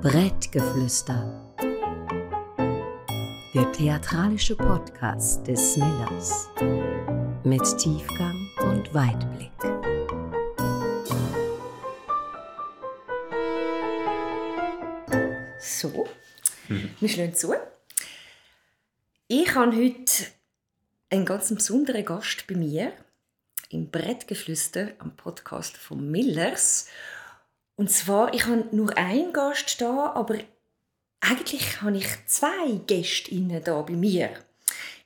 Brettgeflüster. Der theatralische Podcast des Millers. Mit Tiefgang und Weitblick. So, wir schlagen zu. Ich habe heute einen ganz besonderen Gast bei mir im Brettgeflüster am Podcast von Millers. Und zwar, ich habe nur einen Gast da, aber eigentlich habe ich zwei Gästinnen da bei mir.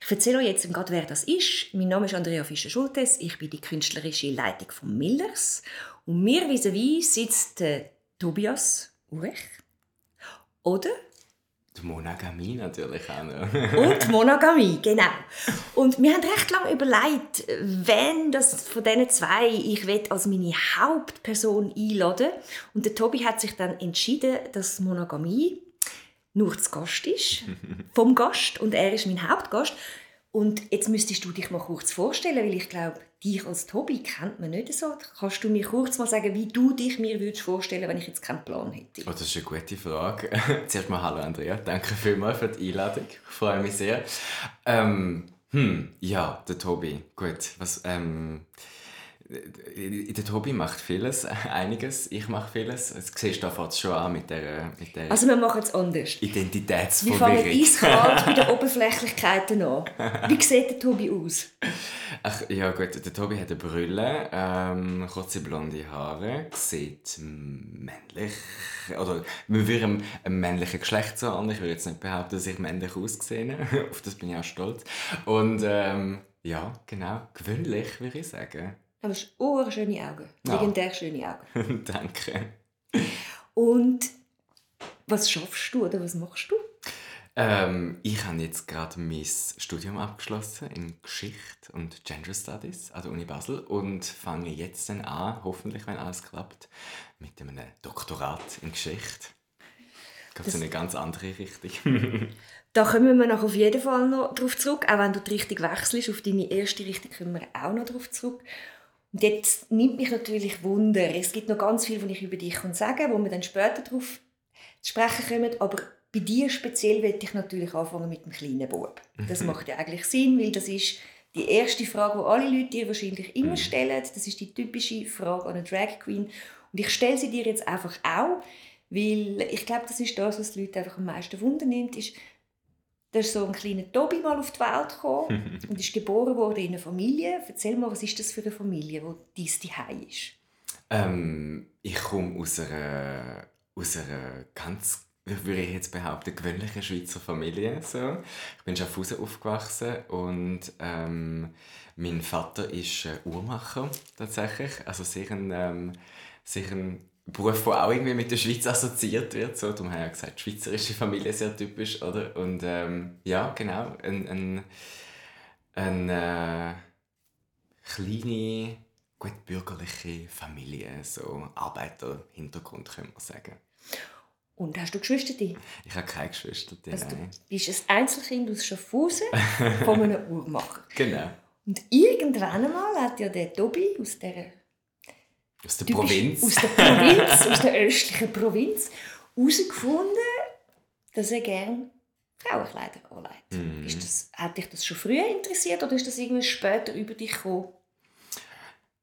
Ich erzähle euch jetzt gerade, wer das ist. Mein Name ist Andrea Fischer-Schultes. Ich bin die künstlerische Leitung von Millers. Und mir vis-à-vis sitzt der Tobias Urech. Oder die Monogamie natürlich auch noch. und Monogamie, genau. Und wir haben recht lange überlegt, wen das von diesen zwei ich als meine Hauptperson einladen Und der Tobi hat sich dann entschieden, dass Monogamie nur das Gast ist, vom Gast, und er ist mein Hauptgast. Und jetzt müsstest du dich mal kurz vorstellen, weil ich glaube, dich als Tobi kennt man nicht so. Kannst du mir kurz mal sagen, wie du dich mir würdest vorstellen, wenn ich jetzt keinen Plan hätte? Oh, das ist eine gute Frage. Zuerst mal hallo Andrea, danke vielmals für die Einladung. Ich freue mich sehr. Ähm, hm, ja, der Tobi. Gut, was ähm, der Tobi macht vieles, einiges. Ich mache vieles. Das siehst du da schon an mit der, mit der Also wir machen es anders. Identitätsverwirrung. Wir fangen eiskalt bei den Oberflächlichkeiten an. Wie sieht der Tobi aus? Ach, ja gut, der Tobi hat eine Brille, ähm, kurze blonde Haare, sieht männlich, oder wir würden einem männlichen Geschlecht so an. Ich würde jetzt nicht behaupten, dass ich männlich aussehe. Auf das bin ich auch stolz. Und ähm, ja, genau, gewöhnlich würde ich sagen. Du hast oh, schöne Augen. Legendär schöne Augen. Danke. Und was schaffst du oder was machst du? Ähm, ich habe jetzt gerade mein Studium abgeschlossen in Geschichte und Gender Studies an der Uni Basel und fange jetzt dann an, hoffentlich, wenn alles klappt, mit einem Doktorat in Geschichte. Geht in eine ganz andere Richtung. da kommen wir noch auf jeden Fall noch darauf zurück, auch wenn du die Richtung wechselst. Auf deine erste Richtung kommen wir auch noch darauf zurück. Und jetzt nimmt mich natürlich Wunder. Es gibt noch ganz viel, was ich über dich sagen kann, wo wir dann später darauf zu sprechen kommen. Aber bei dir speziell werde ich natürlich anfangen mit dem kleinen Bub. Das macht ja eigentlich Sinn, weil das ist die erste Frage, die alle Leute dir wahrscheinlich immer mhm. stellen. Das ist die typische Frage an eine Drag Queen. Und ich stelle sie dir jetzt einfach auch, weil ich glaube, das ist das, was die Leute einfach am meisten Wunder nimmt, ist, da ist so ein kleiner Tobi mal auf die Welt gekommen und ist geboren worden in einer Familie. Erzähl mal, was ist das für eine Familie, wo dies die ist? Ähm, ich komme aus einer, aus einer ganz, würde ich jetzt behaupten, gewöhnlichen Schweizer Familie. So. Ich bin Schaffhausen aufgewachsen und ähm, mein Vater ist äh, Uhrmacher tatsächlich, also sehr ein, ähm, sehr ein Beruf, der auch irgendwie mit der Schweiz assoziiert wird. So, darum haben ja gesagt, schweizerische Familie sehr typisch, oder? Und ähm, ja, genau, eine ein, ein, äh, kleine, gut bürgerliche Familie, so Arbeiterhintergrund, könnte man sagen. Und hast du Geschwister? Ich habe keine Geschwister. Also, du bist ein Einzelkind aus Schaffhausen von einem Uhrmacher. Genau. Und irgendwann einmal hat ja der Tobi aus dieser aus der Provinz. Aus der Provinz, aus der östlichen Provinz, herausgefunden, dass er gerne Frauenkleider anlegt. Mm. Ist das, hat dich das schon früher interessiert oder ist das irgendwie später über dich gekommen?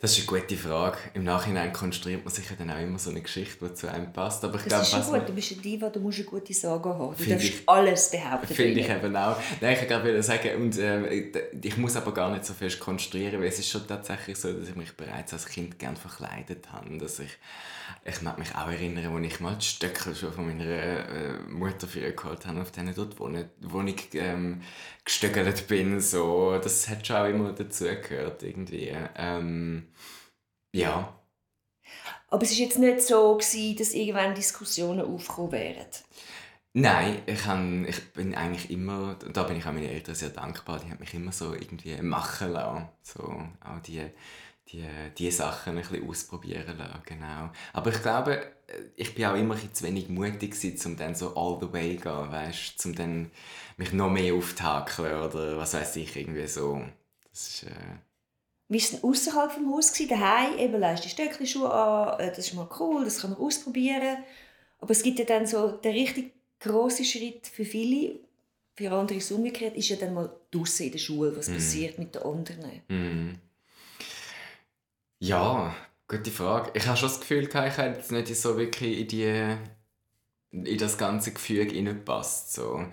Das ist eine gute Frage. Im Nachhinein konstruiert man sich ja dann auch immer so eine Geschichte, die zu einem passt. Aber ich das glaube, ist schon gut. Du bist ein Diva, du musst eine gute Sorge haben. Du darfst ich, alles behaupten. Finde ich eben auch. Nein, ich gerade sagen, und äh, ich muss aber gar nicht so fest konstruieren, weil es ist schon tatsächlich so, dass ich mich bereits als Kind gerne verkleidet habe. Dass ich, ich mag mich auch erinnern, als ich mal die Stöcke schon von meiner äh, Mutter für geholt habe, auf denen dort wohne, wo ich ähm, gestöckelt bin. So. Das hat schon auch immer dazugehört irgendwie. Ähm, ja. Aber es war jetzt nicht so, gewesen, dass irgendwann Diskussionen aufgekommen wären? Nein, ich, han, ich bin eigentlich immer, da bin ich auch meinen Eltern sehr dankbar, die haben mich immer so irgendwie machen lassen. So, auch die, die, die Sachen ein bisschen ausprobieren lassen, genau. Aber ich glaube, ich bin auch immer ein zu wenig mutig gewesen, um dann so all the way zu gehen, weißt, um dann mich noch mehr aufzuhakeln oder was weiß ich, irgendwie so. Das ist, äh, Wie war es denn außerhalb vom Haus? Gewesen? Daheim eben leist die Stöckelschuhe an, äh, das ist mal cool, das kann man ausprobieren. Aber es gibt ja dann so den richtig grossen Schritt für viele, für andere ist es umgekehrt, ist ja dann mal draußen in der Schule, was Mhm. passiert mit den anderen. Mhm. Ja, gute Frage. Ich habe schon das Gefühl, ich hätte jetzt nicht so wirklich in, die, in das ganze Gefüge hineingepasst. So.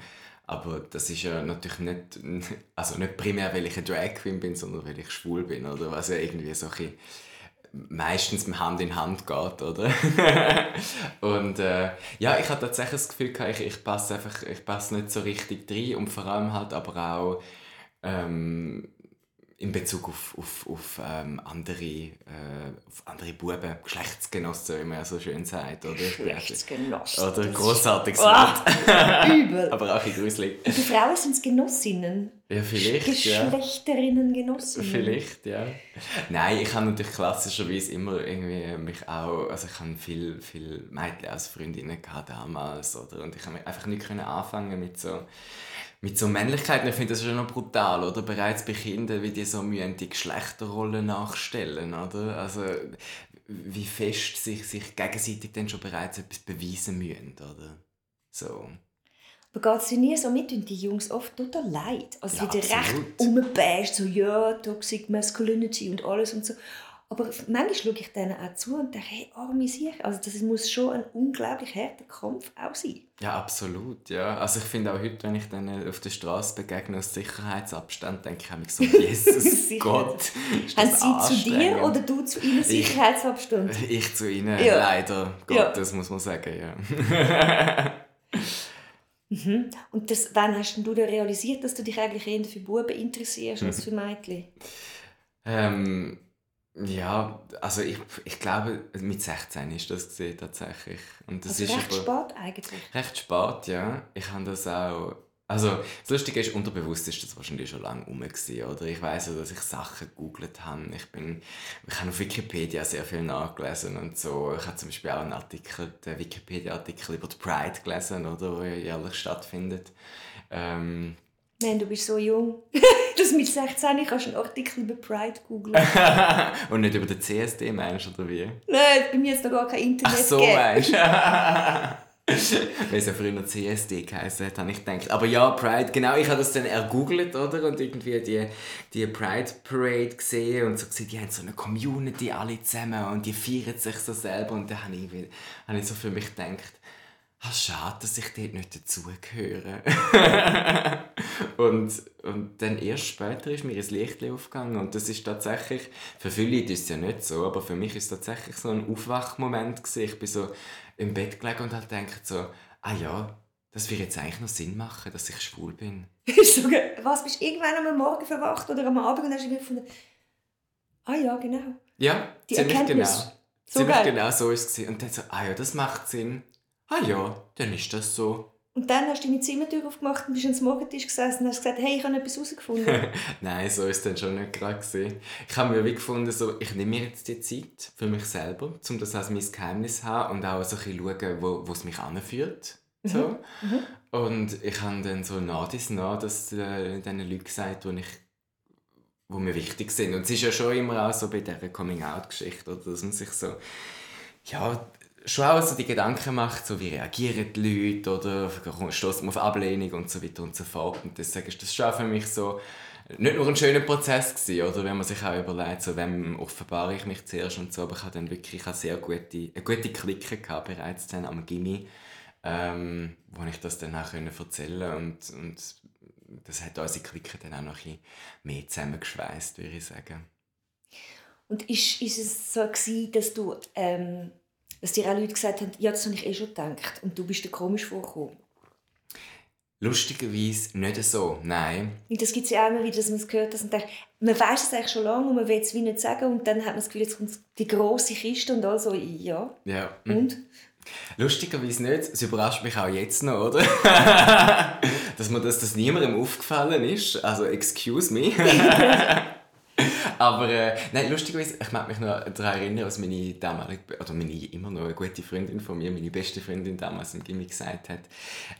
Aber das ist ja natürlich nicht, also nicht primär, weil ich eine Drag Queen bin, sondern weil ich schwul bin, oder? Was ja irgendwie so ein meistens Hand in Hand geht, oder? und äh, ja, ich habe tatsächlich das Gefühl, ich, ich passe einfach, ich passe nicht so richtig rein und vor allem halt aber auch ähm, in Bezug auf, auf, auf, ähm, andere, äh, auf andere Buben, Geschlechtsgenossen, wie man ja so schön sagt, oder? Geschlechtsgenossen. Oder Das grossartiges ist- Wort. Ah, Übel. aber auch ein gruselig. Die Frauen sind Genossinnen. Ja, vielleicht, ja. Geschlechterinnen, Genossinnen. Vielleicht, ja. Nein, ich habe natürlich klassischerweise immer irgendwie mich auch, also ich habe viel, viel Mädchen als Freundinnen gehabt damals, oder? Und ich habe einfach nicht anfangen mit so, mit so Männlichkeit. Ich finde das schon noch brutal, oder? Bereits bei Kindern, wie die so mühen die Geschlechterrollen nachstellen, oder? Also, wie fest sich, sich gegenseitig dann schon bereits etwas beweisen müssen, oder? So. Aber geht es dir nie so mit und die Jungs oft total leid? Also Ja, ja, wieder recht umbasht, so ja, Toxic Masculinity und alles und so. Aber manchmal schaue ich denen auch zu und denke, hey, arme Sicher. Also das muss schon ein unglaublich harter Kampf auch sein. Ja, absolut, ja. Also ich finde auch heute, wenn ich dann auf der Straße begegne aus Sicherheitsabstand, denke ich so, Jesus. Gott, Haben das sie zu dir oder du zu ihnen Sicherheitsabstand? Ich zu ihnen, Ja. leider Ja. Gottes, muss man sagen, ja. Mhm. Und das, wann hast denn du dann realisiert, dass du dich eigentlich eher für Buben interessierst als für Mädchen? ähm, ja, also ich, ich glaube, mit 16 ist das gesehen tatsächlich. Und das Also ist recht aber- spät eigentlich. Recht spät, ja. Ich habe das auch... Also, das Lustige ist, unterbewusst ist das wahrscheinlich schon lange rum gewesen, oder? Ich weiß ja, dass ich Sachen gegoogelt habe. Ich bin... Ich habe auf Wikipedia sehr viel nachgelesen und so. Ich habe zum Beispiel auch einen Artikel, den Wikipedia-Artikel über die Pride gelesen, oder? Wo jährlich stattfindet. Ähm, Nein, du bist so jung. dass mit 16 kannst du einen Artikel über Pride googeln. und nicht über den CSD, meinst du, oder wie? Nein, bei mir jetzt noch gar kein Internet Ach so, gegeben. meinst du? Weil es ja früher CSD geheißen hat, habe ich gedacht. Aber ja, Pride, genau, ich habe das dann ergoogelt, oder? Und irgendwie die, die Pride Parade gesehen und so gesehen, die haben so eine Community alle zusammen und die feiern sich so selber. Und dann habe ich, habe ich so für mich gedacht, ah, schade, dass ich dort nicht dazugehöre. und, und dann erst später ist mir ein Licht aufgegangen und das ist tatsächlich, für viele ist es ja nicht so, aber für mich ist es tatsächlich so ein Aufwachmoment gewesen. Ich bin so im Bett gelegen und halt gedacht so, ah ja, das würde jetzt eigentlich noch Sinn machen, dass ich schwul bin. Was, bist du irgendwann am Morgen verwacht oder am Abend und hast du gefunden, ah ja, genau. Ja, Die ziemlich Erkenntnis. genau. So ziemlich geil. genau so ist es. Und dann so, ah ja, das macht Sinn. Ah ja, dann ist das so. Und dann hast du deine Zimmertür aufgemacht und bist ans Morgentisch gesessen und hast gesagt, hey, ich habe etwas herausgefunden. Nein, so ist es dann schon nicht gerade gewesen. Ich habe mir wie gefunden, so, ich nehme mir jetzt die Zeit für mich selber, um das als mein Geheimnis zu haben und auch so ein bisschen schauen, wo, wo es mich anführt. So. Und ich habe dann so nah dies nah das äh, diesen Leuten gesagt, die ich wo mir wichtig sind. Und es ist ja schon immer auch so bei dieser Coming-out-Geschichte, dass man sich so, ja, schon auch so die Gedanken macht, so wie reagieren die Leute oder stößt man auf Ablehnung und so weiter und so fort. Und deswegen ist das schon für mich so nicht nur ein schöner Prozess gewesen, oder wenn man sich auch überlegt, so wem offenbare ich mich zuerst und so, aber ich habe dann wirklich ich sehr gute, eine gute Clique gehabt bereits dann am Gimmi, ähm, wo ich das dann auch erzählen und, und das hat unsere Clique dann auch noch ein bisschen mehr zusammengeschweißt, würde ich sagen. Und ist, ist es so gewesen, dass du, ähm, dass dir auch Leute gesagt haben, ja, das habe ich eh schon gedacht und du bist dir komisch vorgekommen? Lustigerweise nicht so, nein. Und das gibt es ja auch immer wieder, dass man es gehört hat und denkt, man weiß es eigentlich schon lange und man will es wie nicht sagen und dann hat man das Gefühl, jetzt kommt die grosse Kiste und also ja. Ja. Und? Lustigerweise nicht. Es überrascht mich auch jetzt noch, oder? dass mir das, das niemandem aufgefallen ist. Also, excuse me. Aber äh, nein, lustigerweise, ich mag mich noch daran erinnern, was meine damalige, oder meine immer noch eine gute Freundin von mir, meine beste Freundin damals im Gimmick gesagt hat,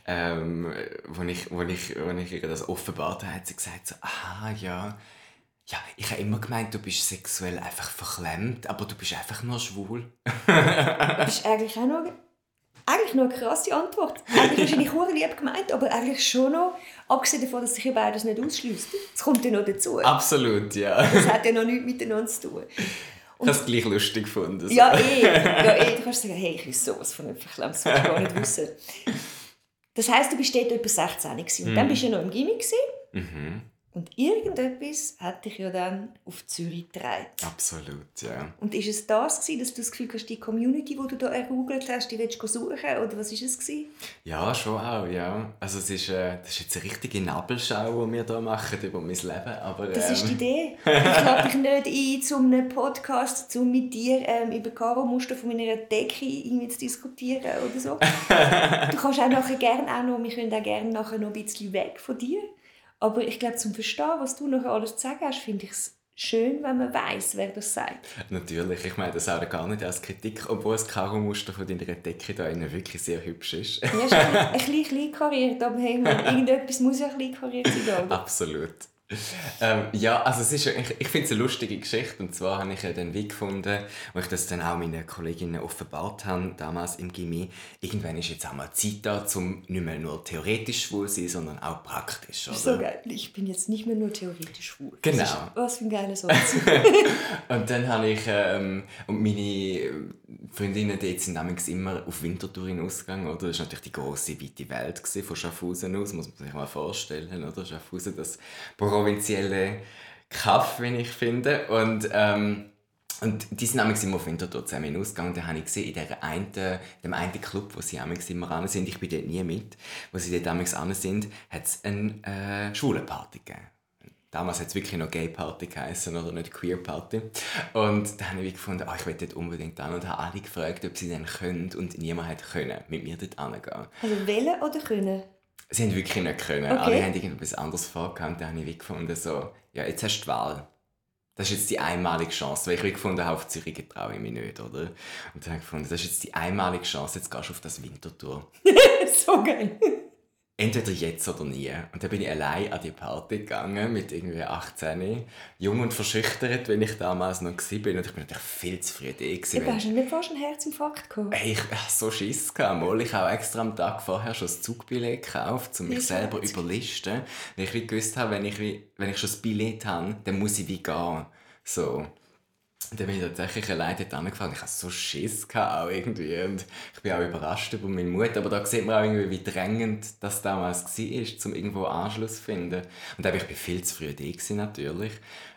ähm, wo ich, wo ich, wo ich ihr das offenbart habe, hat sie gesagt so, aha, ja, Ja, ich habe immer gemeint, du bist sexuell einfach verklemmt, aber du bist einfach nur schwul. Das ist eigentlich auch noch, eigentlich noch eine krasse Antwort. Eigentlich wahrscheinlich auch lieb gemeint, aber eigentlich schon noch, abgesehen davon, dass sich ja beides nicht ausschließt. Das kommt ja noch dazu. Absolut, ja. Das hat ja noch nichts miteinander zu tun. Ich habe es gleich lustig gefunden. so. Ja, eh. Ja, eh. Du kannst sagen, hey, ich weiß sowas von verklemmt, das will ich gar nicht wissen. Das heisst, du bist dort etwa 16 gewesen. und dann bist du ja noch im Gimmick. Mhm. Und irgendetwas hat dich ja dann auf Zürich getragen. Absolut, ja. Und ist es das gewesen, dass du das Gefühl hast, die Community, die du da ergoogelt hast, die willst du suchen oder was ist es gewesen? Ja, schon auch, ja. Also es ist, äh, das ist jetzt eine richtige Nabelschau, die wir hier machen über mein Leben, aber... Das ist die ähm, Idee. Ich lade dich nicht ein zu einem Podcast, um mit dir ähm, über Karo-Muster von meiner Decke irgendwie zu diskutieren oder so. du kannst auch nachher gerne auch noch, wir können auch gerne nachher noch ein bisschen weg von dir. Aber ich glaube, zum Verstehen, was du nachher alles zu sagen hast, finde ich es schön, wenn man weiß, wer das sagt. Natürlich, ich meine das auch gar nicht als Kritik, obwohl das Karo-Muster von deiner Decke da innen wirklich sehr hübsch ist. Ja, ist ein bisschen- ein bisschen kariert, aber hey, man, irgendetwas muss ja klein kariert sein. oder? Absolut. Ähm, ja, also es ist, ich, ich finde es eine lustige Geschichte und zwar habe ich ja den Weg gefunden, wo ich das dann auch meinen Kolleginnen offenbart habe, damals im Gimmi. Irgendwann ist jetzt auch mal Zeit da, um nicht mehr nur theoretisch schwul zu sein, sondern auch praktisch. Oder? So geil. Ich bin jetzt nicht mehr nur theoretisch schwul. Genau. Das ist, was für ein geiler Satz. Und dann habe ich, ähm, und meine Freundinnen dort sind nämlich immer auf Winterthur hinausgegangen, oder? Das war natürlich die grosse, weite Welt von Schaffhausen aus, muss man sich mal vorstellen, oder? Schaffhausen, das provinzielle Kaff, wie ich finde. Und, ähm, und die sind nämlich immer auf Winterthur zusammen hinausgegangen. Da habe ich gesehen, in der einen, dem einen Club, wo sie nämlich immer ran sind, ich bin dort nie mit, wo sie dort nämlich ran sind, hat es eine äh, Schwulenparty gegeben. Damals hat es wirklich noch Gay Party geheißen oder nicht Queer Party. Und da habe ich gefunden, oh, ich will dort unbedingt an und habe alle gefragt, ob sie dann können und niemand hat können mit mir dort hingehen. Also wählen oder können? Sie haben wirklich nicht können. Okay. Alle haben irgendetwas anderes vorgehabt. Da habe ich gefunden, so, ja, jetzt hast du die Wahl. Das ist jetzt die einmalige Chance, weil ich gefunden habe, auf Zürich getraue ich mich nicht, oder? Und dann habe ich gefunden, das ist jetzt die einmalige Chance, jetzt gehst du auf das Wintertour. so geil. Entweder jetzt oder nie. Und dann bin ich allein an die Party gegangen, mit irgendwie 18, jung und verschüchtert, wenn ich damals noch war. Und ich bin natürlich viel zu früh da. gewesen, Du hast nicht fast einen Herzinfarkt gehabt? Hey, ich hatte so Schiss. gehabt, Mal. Ich habe extra am Tag vorher schon das Zugbillett gekauft, um mich selber zu überlisten. Weil ich gewusst habe, wenn ich, wenn ich schon das Billett habe, dann muss ich wie gehen. So. Und dann bin ich tatsächlich allein dort angefahren. Ich hatte so Schiss auch irgendwie. Und ich bin auch überrascht über meinen Mut. Aber da sieht man auch irgendwie, wie drängend das damals war, um irgendwo Anschluss zu finden. Und ich war viel zu früh da natürlich.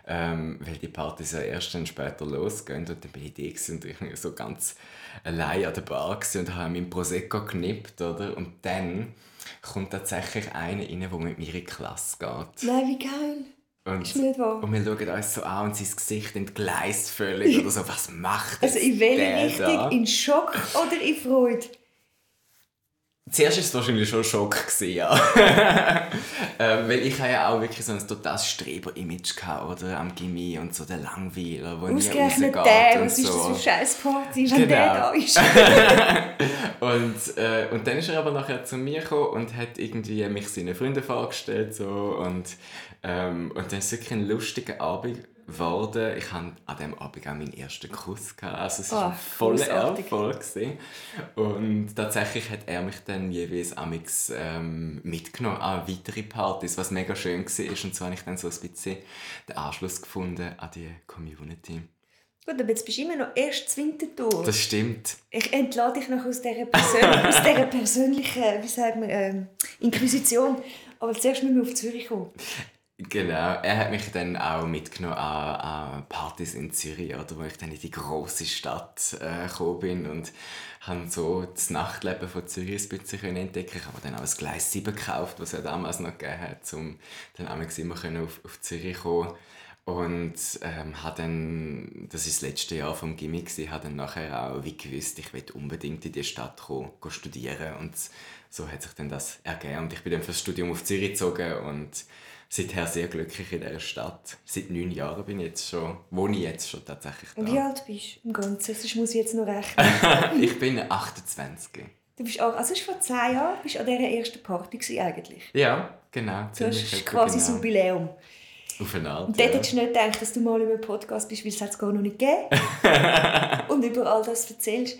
Ähm, weil die Partys ja erst dann später losgehen. Und dann bin ich da und irgendwie so ganz allein an der Bar und habe meinen Prosecco genippt, oder? Und dann kommt tatsächlich einer rein, der mit mir in die Klasse geht. Nein, wie geil. Und, und wir schauen uns so an und sein Gesicht entgleist völlig oder so. Was macht Also jetzt in welche Richtung? In Schock oder in Freude? Zuerst war es wahrscheinlich schon Schock, gewesen, ja. ähm, weil ich ja auch wirklich so ein totales Streber-Image oder? Am Gimmi und so der Langweiler, der nie rausgeht der, und was ist das so. für eine Scheißparty, wenn Genau. der da ist? Und, äh, und dann ist er aber nachher zu mir gekommen und hat irgendwie mich seinen Freunden vorgestellt. So, und, ähm, und dann ist es wirklich ein lustiger Abend geworden. Ich hatte an diesem Abend auch meinen ersten Kuss. Gehabt. Also es war Ah, ein voller. Erfolg. gewesen. Und tatsächlich hat er mich dann jeweils amix, ähm, mitgenommen an weitere Partys, was mega schön war. Und so habe ich dann so ein bisschen den Anschluss gefunden an die Community. Gut, aber jetzt bist du immer noch erst zu Winterthur. Das stimmt. Ich entlade dich noch aus dieser, Persön aus dieser persönlichen, wie sagt man, ähm, Inquisition. Aber zuerst müssen wir auf Zürich kommen. Genau, er hat mich dann auch mitgenommen an, an Partys in Zürich, oder, wo ich dann in die große Stadt äh, gekommen bin und habe so das Nachtleben von Zürich ein bisschen entdecken. Ich habe dann auch ein Gleis 7 gekauft, was es damals noch gegeben hat, um dann auch immer auf, auf Zürich zu kommen. Und ähm, habe dann, das war das letzte Jahr vom Gimmick, habe dann nachher auch wie gewusst, ich will unbedingt in die Stadt kommen, studieren und so hat sich dann das ergeben. Und ich bin dann fürs Studium auf Zürich gezogen und seither sehr glücklich in dieser Stadt. Seit neun Jahren bin ich jetzt schon, wohne ich jetzt schon tatsächlich Und wie da. alt bist du im Ganzen? Sonst muss ich jetzt noch rechnen. ich bin 28. Du bist auch, also vor zehn Jahren bist du an dieser ersten Party gewesen, eigentlich. Ja, genau. Das ist quasi das genau. Jubiläum. Auf eine Art, Und dort ja. hättest du nicht gedacht, dass du mal in einem Podcast bist, weil es es gar noch nicht gegeben Und über all das erzählst.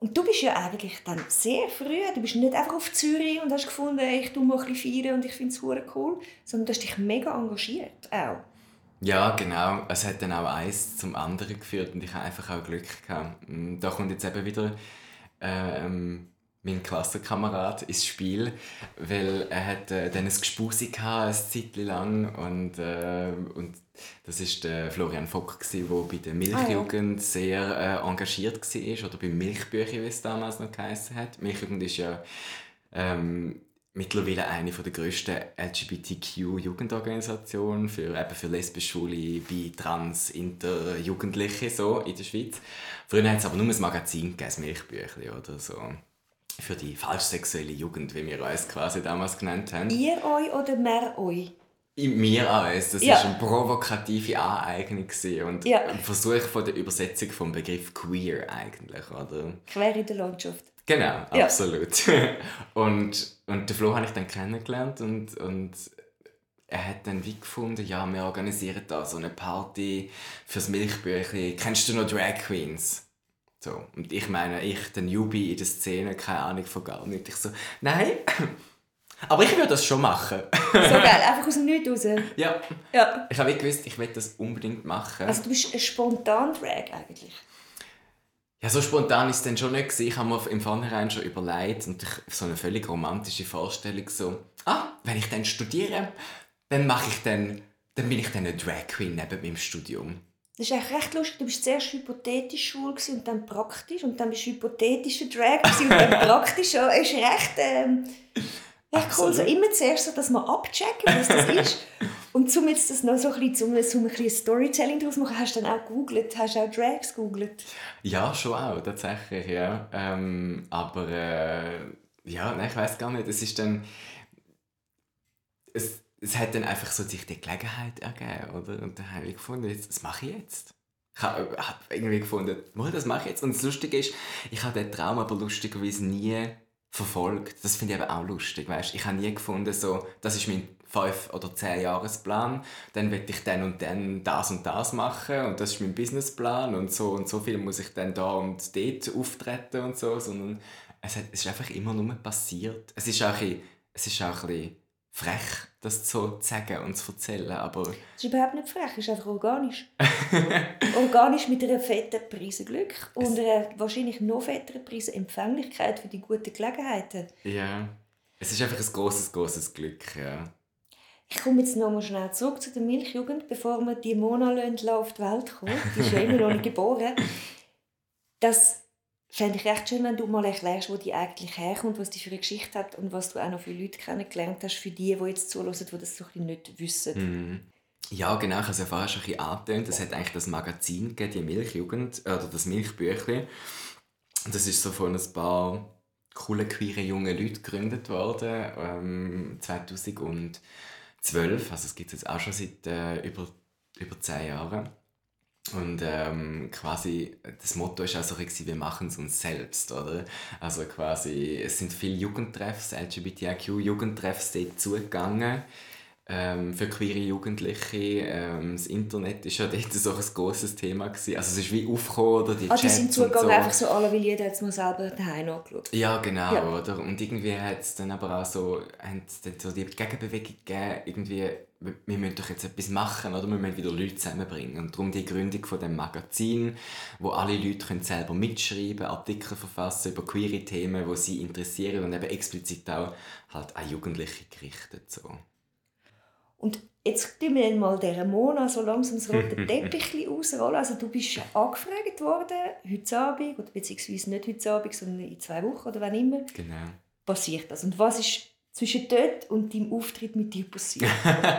Und du bist ja eigentlich dann sehr früh, du bist nicht einfach auf Zürich und hast gefunden, ich tu ein bisschen feiern und ich finde es cool, sondern du hast dich mega engagiert auch. Ja, genau. Es hat dann auch eins zum anderen geführt und ich habe einfach auch Glück gehabt. Mm, Da kommt jetzt eben wieder ähm, mein Klassenkamerad ins Spiel, weil er hat äh, dann ein Gespusi gehabt, eine Zeit lang und, äh, und das ist der Florian Fock der bei der Milchjugend sehr äh, engagiert war oder beim Milchbücher, wie es damals noch geheißen hat. Milchjugend ist ja ähm, mittlerweile eine der grössten LGBTQ-Jugendorganisationen für, eben für lesbisch, schwule, bi, trans, inter Jugendliche so in der Schweiz. Früher hat es aber nur ein Magazin gegeben, das Milchbüchli oder so. Für die falschsexuelle Jugend, wie wir uns quasi damals genannt haben. Ihr euch oder mehr euch? Mir alles. Das war Ja. eine provokative Aneignung und Ja. ein Versuch von der Übersetzung vom Begriff queer eigentlich, oder? Quer in der Landschaft. Genau, Ja. absolut. und, und den Flo habe ich dann kennengelernt und, und er hat dann wie gefunden, ja, wir organisieren da so eine Party fürs Milchbüchli. Kennst du noch Drag Queens? So, und ich meine, ich, der Newbie in der Szene, keine Ahnung von gar nichts. Ich so, nein, aber ich würde das schon machen. So geil, einfach aus dem Nichts raus. ja, Ja. ich habe gewusst, ich will das unbedingt machen. Also du bist ein spontan Drag eigentlich. Ja, so spontan ist es dann schon nicht. gewesen. Ich habe mir im Vornherein schon überlegt und ich, so eine völlig romantische Vorstellung so, ah, wenn ich dann studiere, dann mache ich dann, dann bin ich dann eine Drag Queen neben meinem Studium. Das ist eigentlich recht lustig. Du bist zuerst hypothetisch schwul und dann praktisch und dann bist du hypothetisch ein Drag und dann praktisch. Ja, ist recht, ähm, recht cool. So Absolut. immer zuerst so, dass man abchecken, was das ist. Und um jetzt das noch so ein bisschen, um, so ein bisschen Storytelling daraus machen, hast du dann auch gegoogelt, hast du auch Drags gegoogelt. Ja, schon auch, tatsächlich, ja. Ähm, aber äh, ja, nein, ich weiß gar nicht. Es ist dann. Es, es hat dann einfach so sich die Gelegenheit ergeben, oder? Und dann habe ich gefunden, jetzt, das mache ich jetzt. Ich habe hab irgendwie gefunden, «Mal, das mache ich jetzt. Und das Lustige ist, ich habe den Traum aber lustigerweise nie verfolgt. Das finde ich eben auch lustig, weißt? Ich habe nie gefunden, so, das ist mein 5- oder 10-Jahresplan, dann will ich dann und dann das und das machen und das ist mein Businessplan und so und so viel muss ich dann da und dort auftreten und so, sondern es, hat, es ist einfach immer nur passiert. Es ist auch ein, bisschen- es ist auch ein bisschen frech, das so zu sagen und zu erzählen, aber Das ist überhaupt nicht frech, es ist einfach organisch. organisch mit einer fetten Prise Glück und einer wahrscheinlich noch fetteren Prise Empfänglichkeit für die guten Gelegenheiten. ja, es ist einfach ein großes großes Glück, ja. Ich komme jetzt noch mal schnell zurück zu der Milchjugend, bevor wir die Mona auf die Welt kommt. Die ist ja immer noch nicht geboren. Das fände ich recht schön, wenn du mal erklärst, wo die eigentlich herkommt, was die für eine Geschichte hat und was du auch noch für Leute kennengelernt hast, für die, die jetzt zuhören, die das so nicht wissen. Ja, genau, ich habe es ja vorher schon ein bisschen angetönt. Es hat eigentlich das Magazin gegeben, die Milchjugend, äh, oder das Milchbüchli. Und das ist so von ein paar coolen, queeren jungen Leuten gegründet worden, ähm, 2012. Also es gibt es jetzt auch schon seit äh, über, über zehn Jahren. Und ähm, quasi, das Motto ist auch so, ein bisschen, wir machen es uns selbst, oder? Also quasi, es sind viele Jugendtreffs, LGBTIQ-Jugendtreffs dort zugegangen ähm, für queere Jugendliche. Ähm, das Internet ist ja dort so ein grosses Thema. Gewesen. Also es ist wie aufgekommen, oder die Ah, die sind zugegangen, so. einfach so alle, weil jeder jetzt mal selber daheim angeschaut. Ja, genau, Ja. oder? Und irgendwie hat es dann aber auch so, dann so die Gegenbewegung gegeben, irgendwie, wir wir müssen doch jetzt etwas machen, oder? Wir müssen wieder Leute zusammenbringen. Und darum die Gründung von dem Magazin, wo alle Leute können selber mitschreiben, Artikel verfassen über queere Themen, die sie interessieren und eben explizit auch halt an Jugendliche gerichtet. So. Und jetzt tun wir mal dieser Mona so langsam das rote Teppich ausrollen. Also du bist angefragt worden, heute Abend, oder beziehungsweise nicht heute Abend, sondern in zwei Wochen oder wann immer, Genau. passiert das. Und was ist zwischen dort und deinem Auftritt mit dir passiert?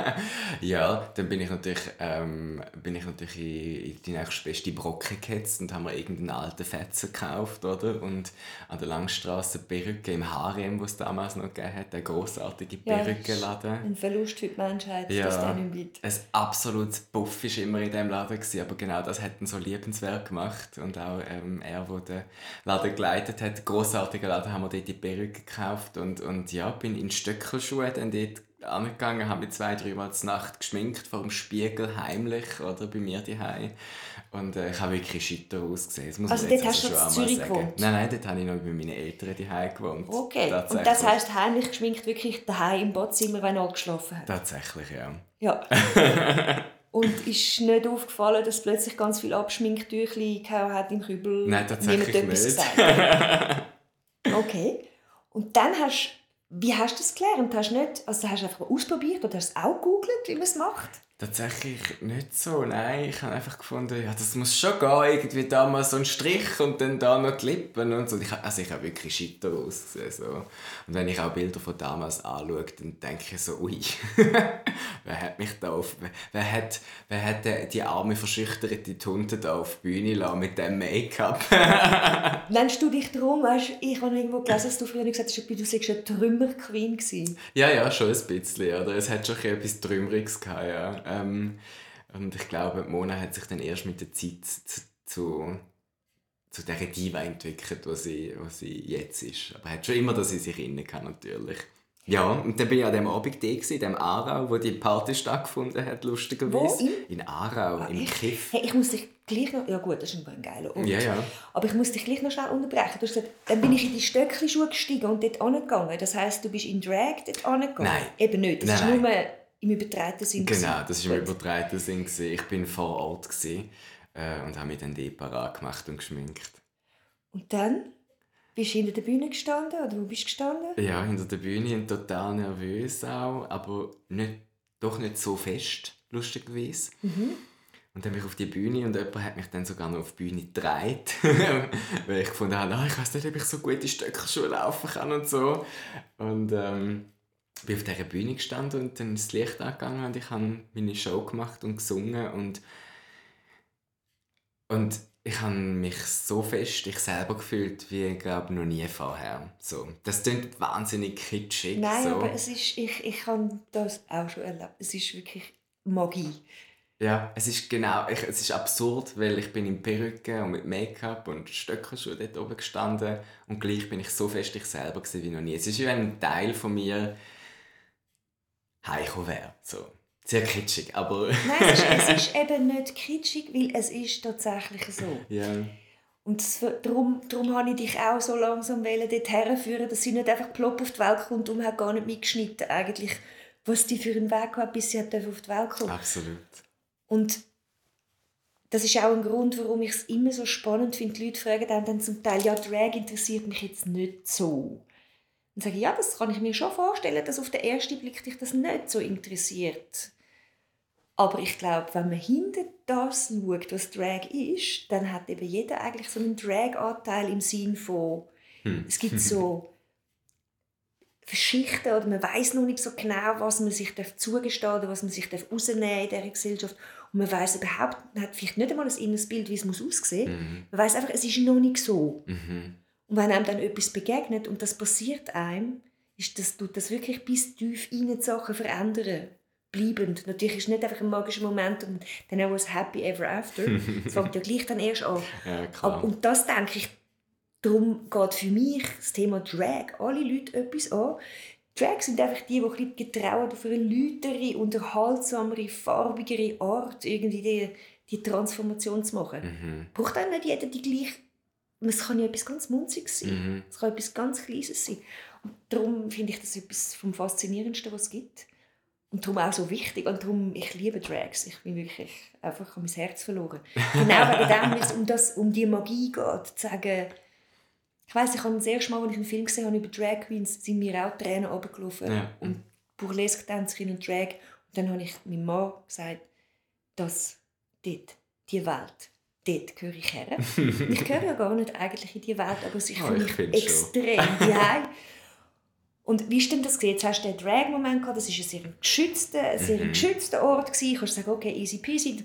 ja, dann bin ich natürlich, ähm, bin ich natürlich in, in die nächstbeste Brocke gehetzt und haben mir irgendeinen alten Fetzen gekauft, oder? Und an der Langstrasse Perücke im Harem, wo es damals noch gegeben hat, der grossartige Ja, Perückenladen. Ein Verlust für die Menschheit, Ja. dass der nicht mehr. Ein absolutes Puff war immer in diesem Laden, gewesen, aber genau das hat ihn so liebenswert gemacht. Und auch ähm, er, der den Laden geleitet hat, grossartiger Laden, haben wir dort die Perücke gekauft und, und ja, bin in Stöckelschuhen dann dort angegangen, habe mich zwei, dreimal zur Nacht geschminkt vor dem Spiegel heimlich oder bei mir daheim und äh, ich habe wirklich schitter ausgesehen. Das muss also dort hast du in Zürich gewohnt? Nein, nein, dort habe ich noch bei meinen Eltern daheim gewohnt. Okay, und das heisst heimlich geschminkt wirklich daheim im Badzimmer, wenn alle geschlafen haben? Tatsächlich, ja. Ja. und ist nicht aufgefallen, dass plötzlich ganz viele Abschminktücher gehauen hat im Kübel? Nein, tatsächlich nicht. okay. Und dann hast wie hast du das gelernt? Hast du nicht, also hast du einfach ausprobiert oder hast du auch gegoogelt, wie man es macht? Tatsächlich nicht so, nein. Ich habe einfach gefunden, ja, das muss schon gehen, irgendwie da mal so ein Strich und dann da noch die Lippen und so. Ich, also ich habe wirklich Schitter ausgesehen. So. Und wenn ich auch Bilder von damals anschaue, dann denke ich so, ui, wer hat mich da auf, wer hat, wer hat die arme, verschüchterte Tunte da auf die Bühne lassen mit dem Make-up? Nennst du dich darum, weißt, ich habe irgendwo gelesen, dass du früher gesagt hast, du seist eine Trümmer-Queen Ja, ja, schon ein bisschen, oder? Es hat schon etwas Trümmeriges gehabt, ja. Ähm, und ich glaube, Mona hat sich dann erst mit der Zeit zu, zu, zu der Diva entwickelt, was sie, was sie jetzt ist. Aber hat schon immer, dass sie sich innen kann, natürlich. Ja, und dann bin ich an dem Abend da, in dem Aarau, wo die Party stattgefunden hat, lustigerweise. Wo? In, in Aarau, im Kiff. Hey, ich muss dich gleich noch... Ja gut, das ist ein geiler Ort. Ja, ja. Aber ich muss dich gleich noch schnell unterbrechen. Du hast gesagt, dann bin ich in die Stöckli-Schuhe gestiegen und dort angegangen. Das heisst, du bist in Drag dort angegangen? Nein. Eben nicht. Das nein, ist nur im übertreiten Sinn. Genau, das war im übertreiten Sinn. Ich war vor Ort gewesen, äh, und habe mich dann dort parat gemacht und geschminkt. Und dann? Bist du hinter der Bühne gestanden oder wo bist du gestanden? Ja, hinter der Bühne und total nervös auch, aber nicht, doch nicht so fest, lustigerweise. Mhm. Und dann bin ich auf die Bühne und jemand hat mich dann sogar noch auf die Bühne gedreht, weil ich gefunden habe, oh, ich weiß nicht, ob ich so gut in Stöckerschuhe laufen kann und so. Und ähm, bin auf dieser Bühne gestanden und dann ist das Licht angegangen und ich habe meine Show gemacht und gesungen und, und ich habe mich so fest ich selber gefühlt wie glaube noch nie vorher. So, das klingt wahnsinnig kitschig. Nein, so. aber es ist, ich, ich habe das auch schon erlebt. Es ist wirklich Magie. Ja, es ist genau, ich, es ist absurd, weil ich bin in Perücke und mit Make-up und Stöckerschuhe dort oben gestanden und gleich bin ich so fest ich selber wie noch nie. Es ist wie ein Teil von mir heimgekommen wäre. So. Sehr kitschig, aber... Nein, es ist, es ist eben nicht kitschig, weil es ist tatsächlich so. Ja. Und darum, darum habe ich dich auch so langsam dort herführen, dass sie nicht einfach plopp auf die Welt kommt und hat gar nicht mitgeschnitten, eigentlich, was die für einen Weg hat, bis sie auf die Welt kommt. Absolut. Und das ist auch ein Grund, warum ich es immer so spannend finde. Die Leute fragen dann zum Teil, ja, Drag interessiert mich jetzt nicht so. Und sage, ja, das kann ich mir schon vorstellen, dass auf den ersten Blick dich das nicht so interessiert. Aber ich glaube, wenn man hinter das schaut, was Drag ist, dann hat eben jeder eigentlich so einen Drag-Anteil im Sinn von, hm. es gibt so Geschichten oder man weiß noch nicht so genau, was man sich zugestehen oder was man sich rausnehmen darf in dieser Gesellschaft. Und man weiß überhaupt, man hat vielleicht nicht einmal ein inneres Bild, wie es muss aussehen muss. Mhm. Man weiß einfach, es ist noch nicht so. Mhm. Und wenn einem dann etwas begegnet und das passiert einem, ist das, tut das wirklich bis tief rein die Sachen verändern. Bleibend. Natürlich ist es nicht einfach ein magischer Moment und dann auch ein Happy Ever After. Es fängt ja gleich dann erst an. Ja, und das denke ich, darum geht für mich das Thema Drag alle Leute etwas an. Drag sind einfach die, die ein getrauen auf eine lautere, unterhaltsamere, farbigere Art irgendwie die, die Transformation zu machen. Mhm. Braucht auch nicht jeder die gleiche es kann ja etwas ganz Munziges sein. Mhm. Es kann etwas ganz Kleines sein. Und darum finde ich das etwas vom Faszinierendsten, was es gibt. Und darum auch so wichtig. Und darum, ich liebe Drags. Ich bin wirklich einfach an mein Herz verloren. genau wegen dem, weil es um, das, um die Magie geht. Zu sagen, ich weiss, ich habe das erste Mal, als ich einen Film gesehen habe über Drag Queens, sind mir auch Tränen runtergelaufen. Ja. Und Burlesque-Tänzerin und Drag. Und dann habe ich meinem Mann gesagt, dass dort, die Welt, dort gehöre ich her. ich gehöre ja gar nicht eigentlich in die Welt, aber ich oh, fühle mich extrem daheim. Und wie stimmt das? Jetzt hast du den Drag-Moment gehabt, das war ein sehr geschützter, ein sehr mhm. geschützter Ort. Gewesen. Du kannst sagen, okay, easy peasy,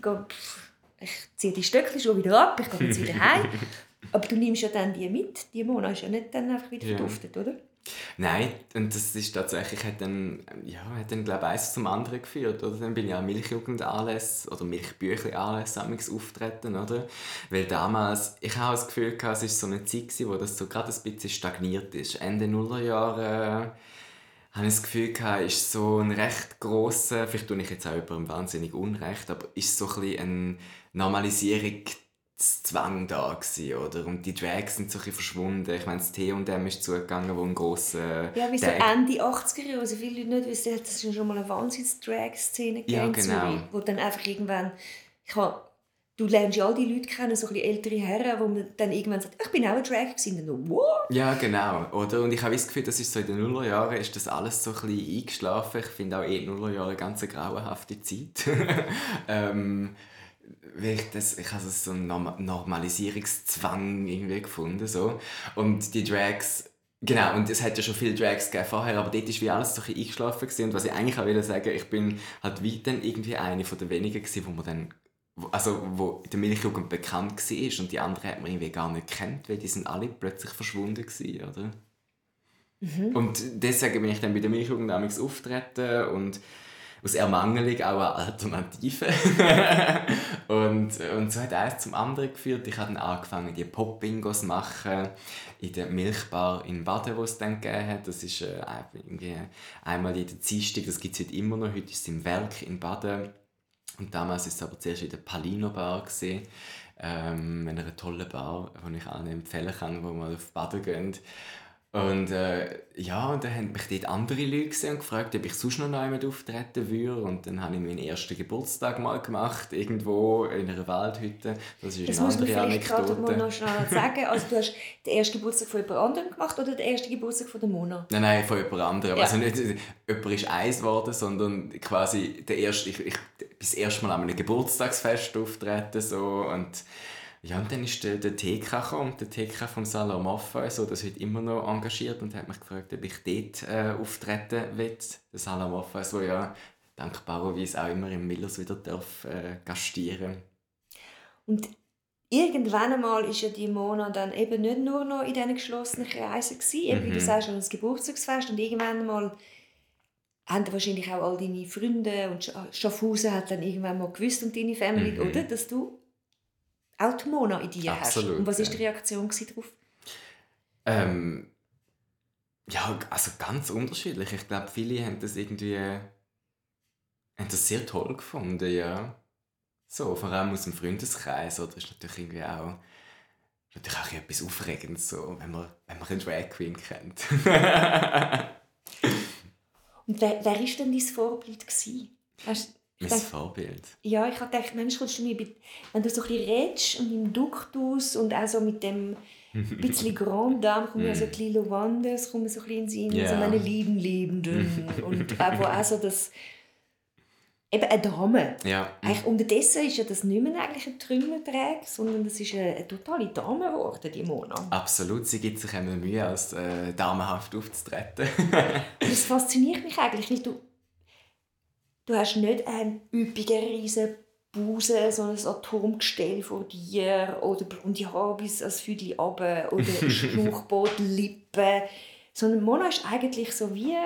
ich ziehe die Stöckchen schon wieder ab, ich gehe jetzt wieder heim. aber du nimmst ja dann die mit, die Mona ist ja nicht dann einfach wieder ja. verduftet, oder? Nein, und das ist tatsächlich, hat dann, ja, hat dann glaube ich, eins zum anderen geführt, oder? Dann bin ich an Milchjugendanlässe oder Milchbüchli-Anlässe auftreten, oder? Weil damals, ich habe das Gefühl gehabt, es war so eine Zeit, wo das so gerade ein bisschen stagniert ist. Ende Nullerjahre habe ich das Gefühl gehabt, ist so ein recht grosser, vielleicht tue ich jetzt auch jemandem wahnsinnig Unrecht, aber ist so ein bisschen ein Normalisierungszwang da gewesen, oder? Und die Drags sind so ein verschwunden. Ich meine, das T&M ist zugegangen, wo ein grosser... Ja, wie so Ende 80er Jahre, also viele Leute nicht wissen, das ist schon mal eine Wahnsinns-Drag-Szene Ja, genau. Wo dann einfach irgendwann... Ich habe Du lernst ja all die Leute kennen, so ein bisschen ältere Herren, wo man dann irgendwann sagt, ich bin auch ein Drag gewesen. Und dann, what? Ja, genau. Oder? Und ich habe das Gefühl, das ist so in den Nullerjahren ist das alles so ein bisschen eingeschlafen. Ich finde auch eh die Nullerjahre eine ganz grauenhafte Zeit. ähm, weil ich, das, ich habe so einen Norm Normalisierungszwang irgendwie gefunden. So. Und die Drags Genau, und es hat ja schon viele Drags gegeben vorher, aber dort war wie alles so ein eingeschlafen. Gewesen. Und was ich eigentlich auch will sagen, ich bin halt weiterhin irgendwie eine von den wenigen gewesen, wo man dann also wo in der Milchjugend bekannt war und die anderen hat man irgendwie gar nicht kennt, weil die sind alle plötzlich verschwunden gewesen, oder? Und deswegen bin ich dann bei der Milchjugend damals auftreten und aus Ermangelung auch eine Alternative. und, und so hat eins zum anderen geführt. Ich habe dann angefangen, die Pop-Bingos zu machen in der Milchbar in Baden, wo es dann gegeben hat. Das ist äh, irgendwie einmal jeden Dienstag, das gibt es heute immer noch. Heute ist es im Werk in Baden. Und damals war es aber zuerst in der Palino Bar. Gewesen, ähm, in einer tollen Bar, die ich allen empfehlen kann, wo mal auf Baden gehen. Und äh, ja, und dann haben mich dort andere Leute gesehen und gefragt, ob ich sonst noch einmal auftreten würde. Und dann habe ich meinen ersten Geburtstag mal gemacht, irgendwo in einer Waldhütte. Das ist Das eine muss man andere vielleicht gerade mal Anekdote. noch schnell sagen. Also du hast den ersten Geburtstag von jemand anderem gemacht oder den ersten Geburtstag von der Mona? Nein, nein, von jemand anderem. Ja. Also nicht, jemand ist eins geworden, sondern quasi der erste, ich, ich bin das erste Mal an einem Geburtstagsfest auftreten. So, und, ja, und dann ist der, der TK gekommen, der TK vom Salon Moffa, so, das wird immer noch engagiert und hat mich gefragt, ob ich dort äh, auftreten will. Der Salon Moffa, so ja, dankbarerweise auch immer im Millers wieder darf, äh, gastieren. Und irgendwann einmal ist ja die Mona dann eben nicht nur noch in diesen geschlossenen Kreisen gewesen, eben wie du Mhm. sagst, an das Geburtstagsfest und irgendwann einmal haben wahrscheinlich auch all deine Freunde und Scha- Schaffhausen hat dann irgendwann mal gewusst und deine Family, Mhm. oder? Dass du auch die Mona in dir Absolut, hast. Und was war ja. die Reaktion darauf? Ähm, ja, also ganz unterschiedlich. Ich glaube, viele haben das irgendwie haben das sehr toll gefunden, ja. So, vor allem aus dem Freundeskreis, oder? ist natürlich irgendwie auch natürlich auch etwas Aufregendes, so, wenn man, wenn man einen Drag Queen kennt. Und wer, wer ist denn dein Vorbild gewesen? Hast, mein denk- Vorbild. Ja, ich habe gedacht, Mensch, kommst du mir, wenn du so ein bisschen redest und im Duktus und auch so mit dem bisschen Grand Dame, kommt mir so ein bisschen Lovandes, kommt mir so ein bisschen in den Sinn, Ja. so meine lieben Lebenden. und wo auch so das, eben eine Dame. Ja. Eigentlich unterdessen ist ja das nicht mehr eigentlich ein Trümmerträg, sondern das ist eine, eine totale Dame geworden, die Mona. Absolut, sie gibt sich immer Mühe, als äh, damenhaft aufzutreten. Das fasziniert mich eigentlich, weil du, du hast nicht einen üppigen, riesen Busen, so ein Atomgestell vor dir oder blonde Haare bis ans Füdli runter oder Schlauchbootlippen, sondern Mona ist eigentlich so wie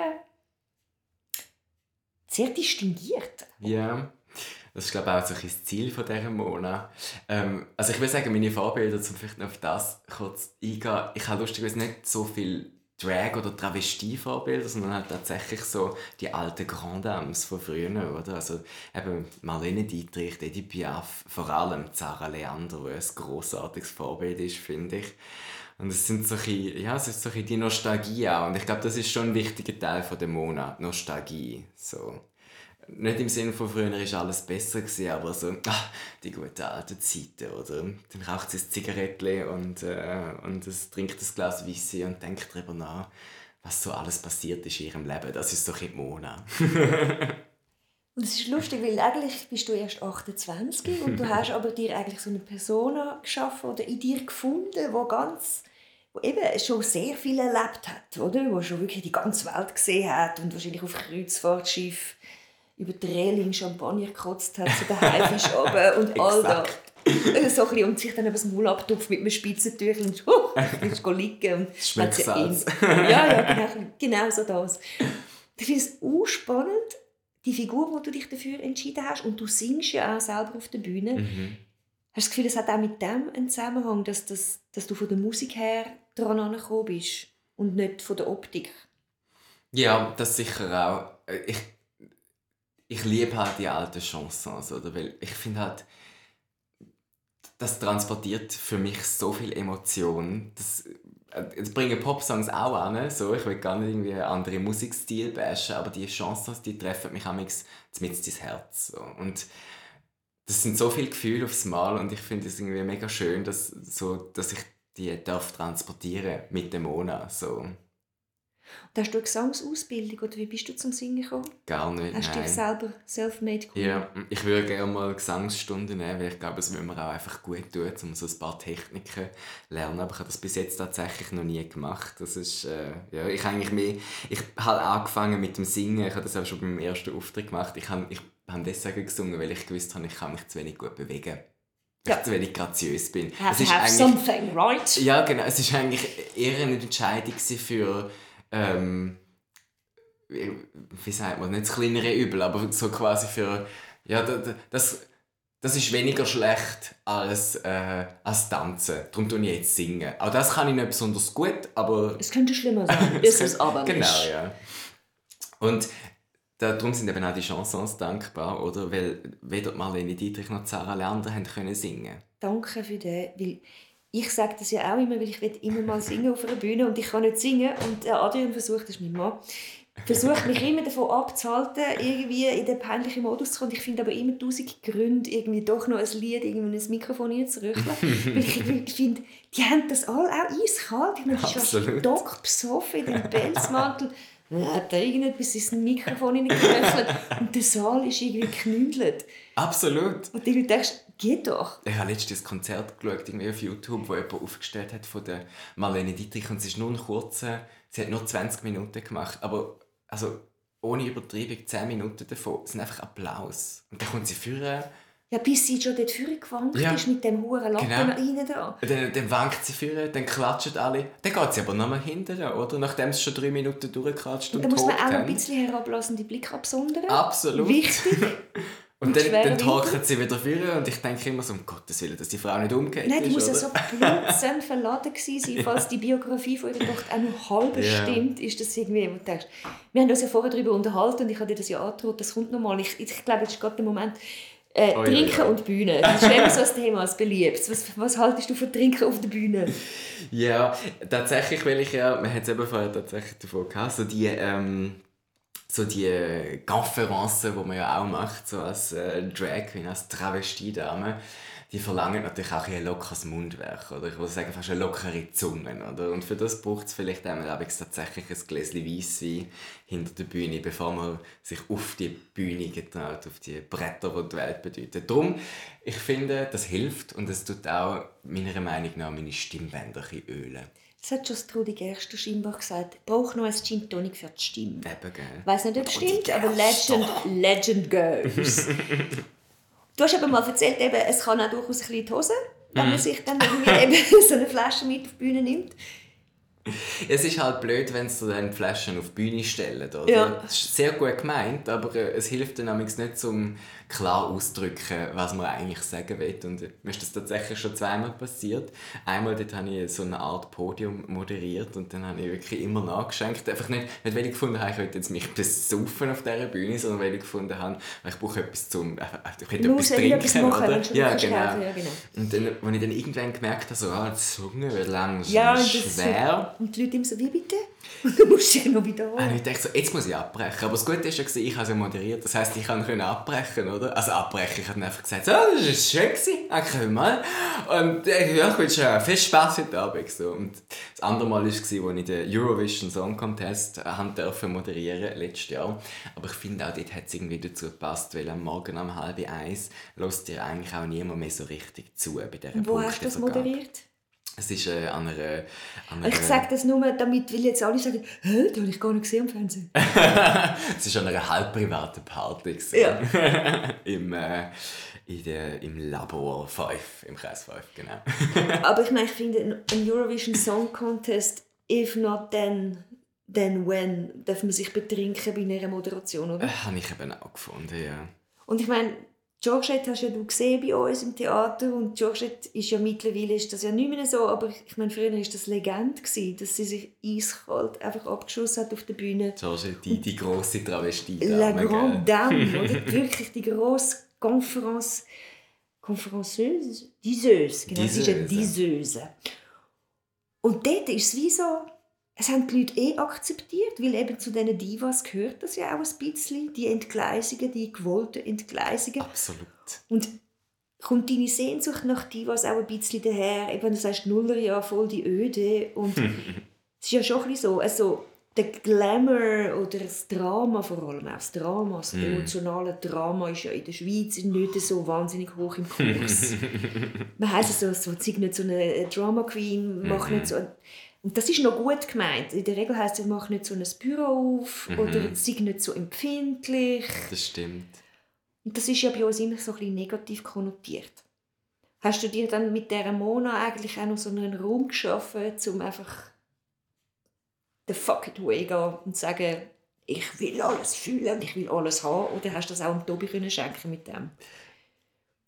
sehr distinguiert. Ja, das ist glaube ich auch so ein bisschen das Ziel von dieser Mona. Ähm, also ich würde sagen, meine Vorbilder, um vielleicht noch auf das kurz eingehen, ich habe lustigerweise nicht so viel Drag- oder Travestie-Vorbilder, sondern halt tatsächlich so die alten Grand Dames von früher, oder? Also eben Marlene Dietrich, Edith Piaf, vor allem Zara Leander, die ein grossartiges Vorbild ist, finde ich. Und es sind so ein bisschen, ja, es ist so ein die Nostalgie auch. Und ich glaube, das ist schon ein wichtiger Teil von dem Monat, Nostalgie. So nicht im Sinne von früher ist alles besser gewesen, aber so ah, die guten alten Zeiten, oder? Dann raucht sie ein Zigarettchen und, äh, und es trinkt ein Glas Weisse und denkt darüber nach, was so alles passiert ist in ihrem Leben. Das ist doch in Mona. Und es ist lustig, weil eigentlich bist du erst 28 und du hast aber dir eigentlich so eine Persona geschaffen oder in dir gefunden, wo ganz wo eben schon sehr viel erlebt hat, oder? Wo schon wirklich die ganze Welt gesehen hat und wahrscheinlich auf Kreuzfahrtschiff über die Reling Champagner gekotzt hat, so der Haifisch oben und all das. Exakt. So ein bisschen, und sich dann eben das Maul abtupft mit einem Spitzentüchel und willst go liegen. Und Schmeckt Salz. ihn- Ja, ja, genau, genau so das. Ich finde es auch spannend, die Figur, wo du dich dafür entschieden hast, und du singst ja auch selber auf der Bühne. Mhm. Hast du das Gefühl, es hat auch mit dem einen Zusammenhang, dass, das, dass du von der Musik her daran angekommen bist und nicht von der Optik? Ja, das sicher auch. Äh, ich, ich liebe halt die alten Chansons, oder? Weil ich finde halt, das transportiert für mich so viel Emotion. Das, äh, das bringen Popsongs auch an, so. ich will gar nicht irgendwie andere Musikstil bashen, aber die Chansons, die treffen mich amigs mit ins Herz. So. Und das sind so viele Gefühle aufs Mal und ich finde es irgendwie mega schön, dass, so, dass ich die darf transportieren mit dem Mona. So. Und hast du eine Gesangsausbildung oder wie bist du zum Singen gekommen? Gar nicht, Hast du dich selber self-made cool? Ja, ich würde gerne mal Gesangsstunden nehmen, weil ich glaube, es würde mir auch einfach gut tun, um so ein paar Techniken zu lernen. Aber ich habe das bis jetzt tatsächlich noch nie gemacht. Das ist, äh, ja, ich eigentlich mehr, ich habe angefangen mit dem Singen, ich habe das auch schon beim ersten Auftritt gemacht. Ich habe, ich habe deswegen gesungen, weil ich gewusst habe, ich kann mich zu wenig gut bewegen ja. zu wenig graziös bin. Have, es have something, right? Ja, genau. Es war eigentlich eher eine Entscheidung für ähm, wie sagt man, nicht das kleinere Übel, aber so quasi für, ja, das, das ist weniger schlecht als, äh, als Tanzen. Darum tue ich jetzt singen. Auch das kann ich nicht besonders gut, aber... Es könnte schlimmer sein, ist es aber nicht. Genau, ja. Und darum sind eben auch die Chansons dankbar, oder? Weil weder Marlene Dietrich noch Sarah Leander haben können singen. Danke für das, weil ich sage das ja auch immer, weil ich will immer mal singen auf einer Bühne und ich kann nicht singen und Adrian versucht, das ist mein Mann, versucht mich immer davon abzuhalten, irgendwie in den peinlichen Modus zu kommen. Ich finde aber immer tausend Gründe, irgendwie doch noch ein Lied irgendwie in ein Mikrofon reinzurücheln. weil ich finde, die haben das alle auch eiskalt. Ich meine, die ist besoffen in dem Pelzmantel. Dann hat er irgendetwas ins Mikrofon hineingeröchelt und der Saal ist irgendwie geknüdelt. Absolut. Und du denkst, geht doch. Ich habe letztens ein Konzert geschaut, irgendwie auf YouTube, wo jemand aufgestellt hat von der Marlene Dietrich und es ist nur ein kurzer, sie hat nur 20 Minuten gemacht, aber also ohne Übertreibung 10 Minuten davon sind einfach Applaus. Und dann kommt sie führen. Ja, bis sie schon dort vorne gewankt ja. ist mit dem hohen Lappen genau. rein da. Dann, dann wankt sie führen, dann klatschen alle. Dann geht sie aber noch mal hinterher, oder? Nachdem sie schon drei Minuten durchklatscht und, und Da muss man auch ein bisschen herablassende Blick absondern. Absolut. Wichtig. Und, dann, dann talken sie wieder vor und ich denke immer so, um Gottes Willen, dass die Frau nicht umgeht Nein, die muss ja so blutsen verladen gewesen sein, falls die Biografie von ihrer Tochter auch nur halb yeah. stimmt, ist das irgendwie, du denkst, wir haben uns ja vorher darüber unterhalten und ich habe dir das ja angedroht, das kommt nochmal. Ich, ich glaube, jetzt ist gerade der Moment, äh, oh, Trinken ja, ja. und Bühne. Das ist immer so ein Thema, das beliebt. Was, was haltest du von Trinken auf der Bühne? Ja, tatsächlich will ich ja, wir haben es eben vorher tatsächlich davon gehabt, so die... Ähm so die Conferences, die man ja auch macht, so als äh, Drag Queen, als Travestiedame, die verlangen natürlich auch ein lockeres Mundwerk, oder ich würde sagen fast eine lockere Zunge, oder? Und für das braucht es vielleicht einmal tatsächlich ein Gläschen Weisswein hinter der Bühne, bevor man sich auf die Bühne getraut, auf die Bretter, die die Welt bedeuten. Darum, ich finde, das hilft und es tut auch meiner Meinung nach meine Stimmbänder ölen. Das hat schon Trudi Gerster scheinbar gesagt. Ich brauche noch ein Gin Tonic für die Stimme. Eben, gell. Ich weiss nicht, ob es stimmt, aber Legend, Legend goes. du hast aber mal erzählt, eben, es kann auch durchaus ein bisschen die Hose, wenn man mhm. sich dann irgendwie eben so eine Flasche mit auf die Bühne nimmt. Es ist halt blöd, wenn sie dann Flaschen auf die Bühne stellen. Oder? Ja. Das ist sehr gut gemeint, aber äh, es hilft dann nicht, um klar auszudrücken, was man eigentlich sagen will. Und mir ist das tatsächlich schon zweimal passiert. Einmal dort habe ich so eine Art Podium moderiert und dann habe ich wirklich immer nachgeschenkt. Einfach nicht, nicht weil ich gefunden habe, ich möchte jetzt mich besaufen auf dieser Bühne, sondern weil ich gefunden habe, ich brauche etwas zum äh, ich hätte etwas trinken. Machen, oder? Ja, genau. ja, genau. Und dann, als ich dann irgendwann gemerkt habe, so, ah, die Zunge wird langsam ja, schwer. Und die Leute immer so, wie bitte? Du musst dich noch wieder holen. Und ich dachte so, jetzt muss ich abbrechen. Aber das Gute ist ja, ich habe es ja moderiert. Das heisst, ich konnte abbrechen, oder? Also abbrechen. Ich habe einfach gesagt, so, das war schön, danke mal. Und äh, ja, ich wünsche dir viel Spaß heute Abend. So. Und das andere Mal war es, als ich den Eurovision Song Contest äh, durfte moderieren letztes Jahr. Aber ich finde auch, dort hat es irgendwie dazu gepasst, weil am Morgen um halb eins lässt dir eigentlich auch niemand mehr so richtig zu bei dieser Wo hast du das moderiert? Es ist äh, an einer, an einer... Ich sage das nur, damit will jetzt alle sagen, hä, das habe ich gar nicht gesehen am Fernsehen. es war an einer halb privaten Party. Ja. Im, äh, in der, Im Labor 5, im Kreis 5, genau. Aber ich meine, ich finde, ein Eurovision Song Contest, if not then, then when, darf man sich betrinken bei einer Moderation, oder? Äh, habe ich eben auch gefunden, ja. Und ich meine, Georgette hast ja du gesehen bei uns im Theater und Georgette ist ja mittlerweile ist das ja nicht mehr so, aber ich meine, früher war das Legende, gewesen, dass sie sich eiskalt einfach abgeschossen hat auf der Bühne. Georgette, die, die grosse Travestie. La Grande Dame, oder? Wirklich die grosse Konferenz... Konferenceuse? Diseuse, genau, sie ist eine Diseuse. Und dort ist es wie so es haben die Leute eh akzeptiert, weil eben zu diesen Divas gehört das ja auch ein bisschen, die Entgleisungen, die gewollten Entgleisungen. Absolut. Und kommt deine Sehnsucht nach Divas auch ein bisschen daher, eben, wenn du sagst, Nullerjahr voll die Öde und es ist ja schon ein bisschen so, also der Glamour oder das Drama vor allem, auch das Drama, das mm. emotionale Drama ist ja in der Schweiz nicht so wahnsinnig hoch im Kurs. Man heisst so, so, nicht so eine Drama Queen, mach nicht so... Und das ist noch gut gemeint. In der Regel heißt es, mach nicht so ein Büro auf mhm. oder sei nicht so empfindlich. Das stimmt. Und das ist ja bei uns immer so ein bisschen negativ konnotiert. Hast du dir dann mit dieser Mona eigentlich auch noch so einen Raum geschaffen, um einfach the fuck it way gehen und sagen, ich will alles fühlen und ich will alles haben? Oder hast du das auch dem Tobi können schenken mit dem?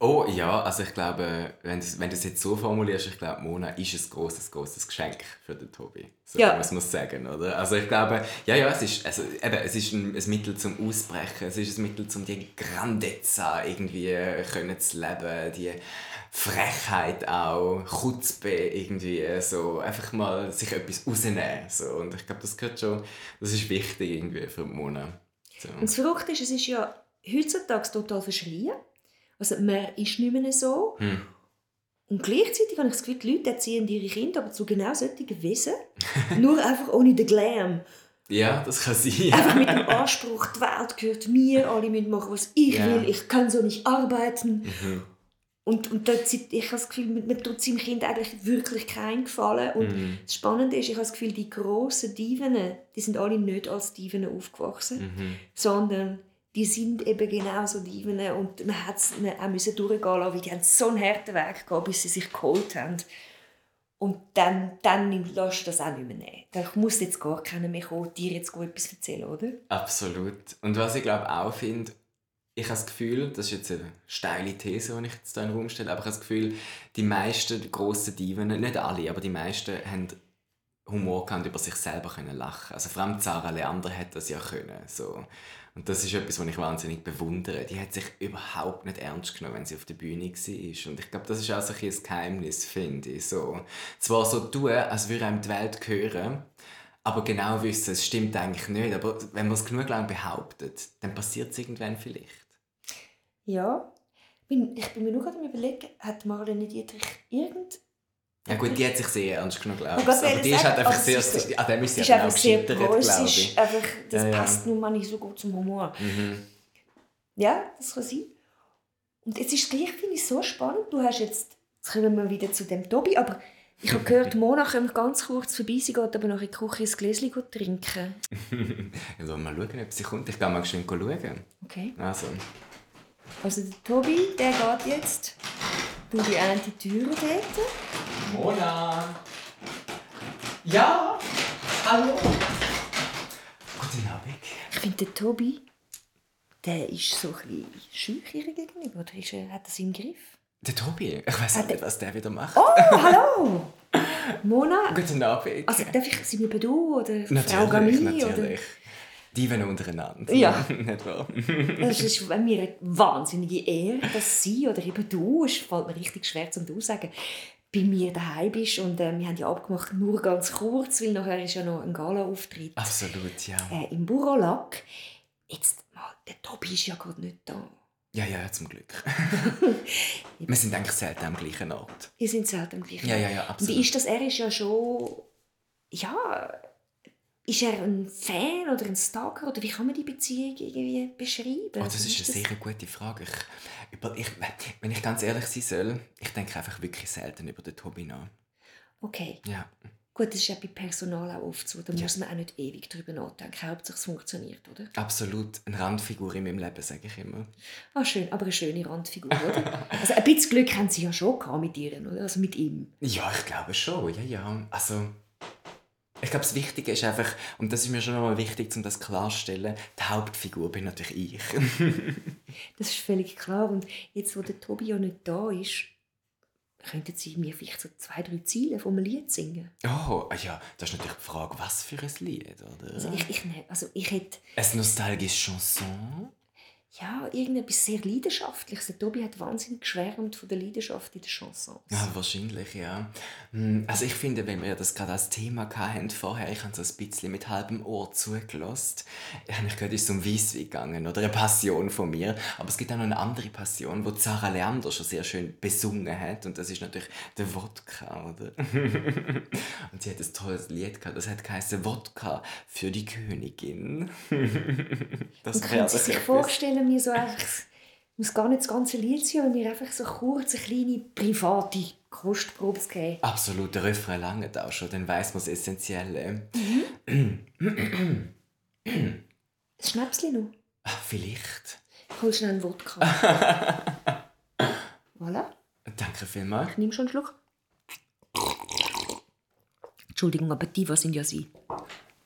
Oh ja, also ich glaube, wenn du, wenn du es jetzt so formulierst, ich glaube, Mona ist ein großes, großes Geschenk für den Tobi. So ja. muss man sagen, oder? Also ich glaube, ja, ja, es ist, also, eben, es ist ein, ein Mittel zum Ausbrechen, es ist ein Mittel zum die Grandezza irgendwie können zu leben, die Frechheit auch, Chutzpe irgendwie, so einfach mal sich etwas rausnehmen, so. Und ich glaube, das gehört schon, das ist wichtig irgendwie für Mona. So. Und das Verrückte ist, es ist ja heutzutage total verschrien also man ist nicht mehr so. Hm. Und gleichzeitig habe ich das Gefühl, die Leute erziehen ihre Kinder aber zu genau solchen Wesen, nur einfach ohne den Glam. Ja, das kann sein. Einfach mit dem Anspruch, die Welt gehört mir, alle müssen machen, was ich ja. will, ich kann so nicht arbeiten. Mhm. Und, und dort, ich habe das Gefühl, man tut seinem Kind eigentlich wirklich keinen Gefallen. Und mhm. das Spannende ist, ich habe das Gefühl, die grossen Diven, die sind alle nicht als Diven aufgewachsen, mhm. sondern die sind eben genauso die und man hat es auch müssen durchgehen lassen, weil die haben so einen harten Weg gehabt, bis sie sich geholt haben. Und dann, dann lässt du das auch nicht mehr nehmen. Da muss jetzt gar keiner mehr kommen, dir jetzt etwas erzählen, oder? Absolut. Und was ich glaube auch finde, ich habe das Gefühl, das ist jetzt eine steile These, die ich jetzt hier in den Raum stelle, aber ich habe das Gefühl, die meisten grossen Diven, nicht alle, aber die meisten haben Humor gehabt, über sich selber können lachen. Also vor allem Sarah Leander hat das ja können. So. Und das ist etwas, was ich wahnsinnig bewundere. Die hat sich überhaupt nicht ernst genommen, wenn sie auf der Bühne war. Und ich glaube, das ist auch so ein, Geheimnis, finde ich. So, zwar so tun, als würde einem die Welt gehören, aber genau wissen, es stimmt eigentlich nicht. Aber wenn man es genug lang behauptet, dann passiert es irgendwann vielleicht. Ja, ich bin mir nur gerade überlegen, hat Marlene Dietrich irgend ja gut, die hat sich sehr ernst genommen, glaube ich. Aber die ist halt einfach sehr, so, an dem ist sie halt auch gescheitert, glaube ich. Einfach, das ja, passt nun mal nicht so gut zum Humor. Mhm. Ja, das kann sein. Und jetzt ist es gleich, finde ich, so spannend. Du hast jetzt, jetzt kommen wir wieder zu dem Tobi, aber ich habe gehört, Mona kommt ganz kurz vorbei, sie geht aber noch in die Küche ein Gläschen trinken. ja, sollen wir mal schauen, ob sie kommt. Ich gehe mal schön schauen. Okay. Also. Also der Tobi, der geht jetzt durch die eine Tür dort. Mona! Ja? Hallo? Guten Abend. Ich finde, der Tobi, der ist so ein bisschen schüch gegenüber. Oder ist er, hat er es im Griff? Der Tobi? Ich weiß nicht, was der wieder macht. Oh, hallo! Mona? Guten Abend. Also darf ich sie über du oder natürlich, Frau Gami? Natürlich. Oder? Die wenn untereinander. Ja. Nicht wahr? das ist mir eine wahnsinnige Ehre, dass sie oder eben du, es fällt mir richtig schwer zum Du sagen, bei mir daheim bist und äh, wir haben ja abgemacht, nur ganz kurz, weil nachher ist ja noch ein Gala-Auftritt. Absolut, ja. Äh, Im Burolack. Jetzt mal, der Tobi ist ja gerade nicht da. Ja, ja, zum Glück. wir sind eigentlich selten am gleichen Ort. Wir sind selten am gleichen Ort. Ja, ja, ja, absolut. Wie ist das? Er ist ja schon, ja, ist er ein Fan oder ein Stalker oder wie kann man die Beziehung irgendwie beschreiben? Oh, das ist, ist eine das? sehr gute Frage. Ich, ich, wenn ich ganz ehrlich sein soll, ich denke einfach wirklich selten über den Tobi nach. Okay. Ja. Gut, das ist ja bei Personal auch oft so. Da ja. muss man auch nicht ewig darüber nachdenken. Hauptsache es funktioniert, oder? Absolut. Eine Randfigur in meinem Leben, sage ich immer. Ah, schön. Aber eine schöne Randfigur, oder? also ein bisschen Glück haben Sie ja schon mit ihr, oder? Also mit ihm. Ja, ich glaube schon. Ja, ja. Also Ich glaube, das Wichtige ist einfach, und das ist mir schon nochmal wichtig, um das klarzustellen, die Hauptfigur bin natürlich ich. das ist völlig klar. Und jetzt, wo der Tobi ja nicht da ist, könnten Sie mir vielleicht so zwei, drei Ziele vom Lied singen? Oh, ja, das ist natürlich die Frage, was für ein Lied, oder? Also ich, ich, also ich hätte... Ein nostalgisches Chanson? Ja, irgendetwas sehr Leidenschaftliches. Der Tobi hat wahnsinnig geschwärmt von der Leidenschaft in den Chansons. Ja, wahrscheinlich, ja. Hm, also ich finde, wenn wir das gerade als Thema hatten vorher, ich habe so ein bisschen mit halbem Ohr zugelassen, habe ich gehört, es ist um Weisswein gegangen oder eine Passion von mir. Aber es gibt auch noch eine andere Passion, die Sarah Leander schon sehr schön besungen hat und das ist natürlich der Wodka, oder? und sie hat ein tolles Lied gehabt, das hat geheißen Wodka für die Königin. das und können Sie sich vorstellen, können wir so einfach, muss gar nicht das ganze Lied sein, aber mir einfach so kurz eine kleine private Kostprobe geben. Absolut, der Refrain langt auch schon, dann weiß man das Essentielle. Mhm. ein Schnäpschen noch? Ach, vielleicht. Ich hol schnell einen Wodka. voilà. Danke vielmals. Ich nehme schon einen Schluck. Entschuldigung, aber die was sind ja Sie.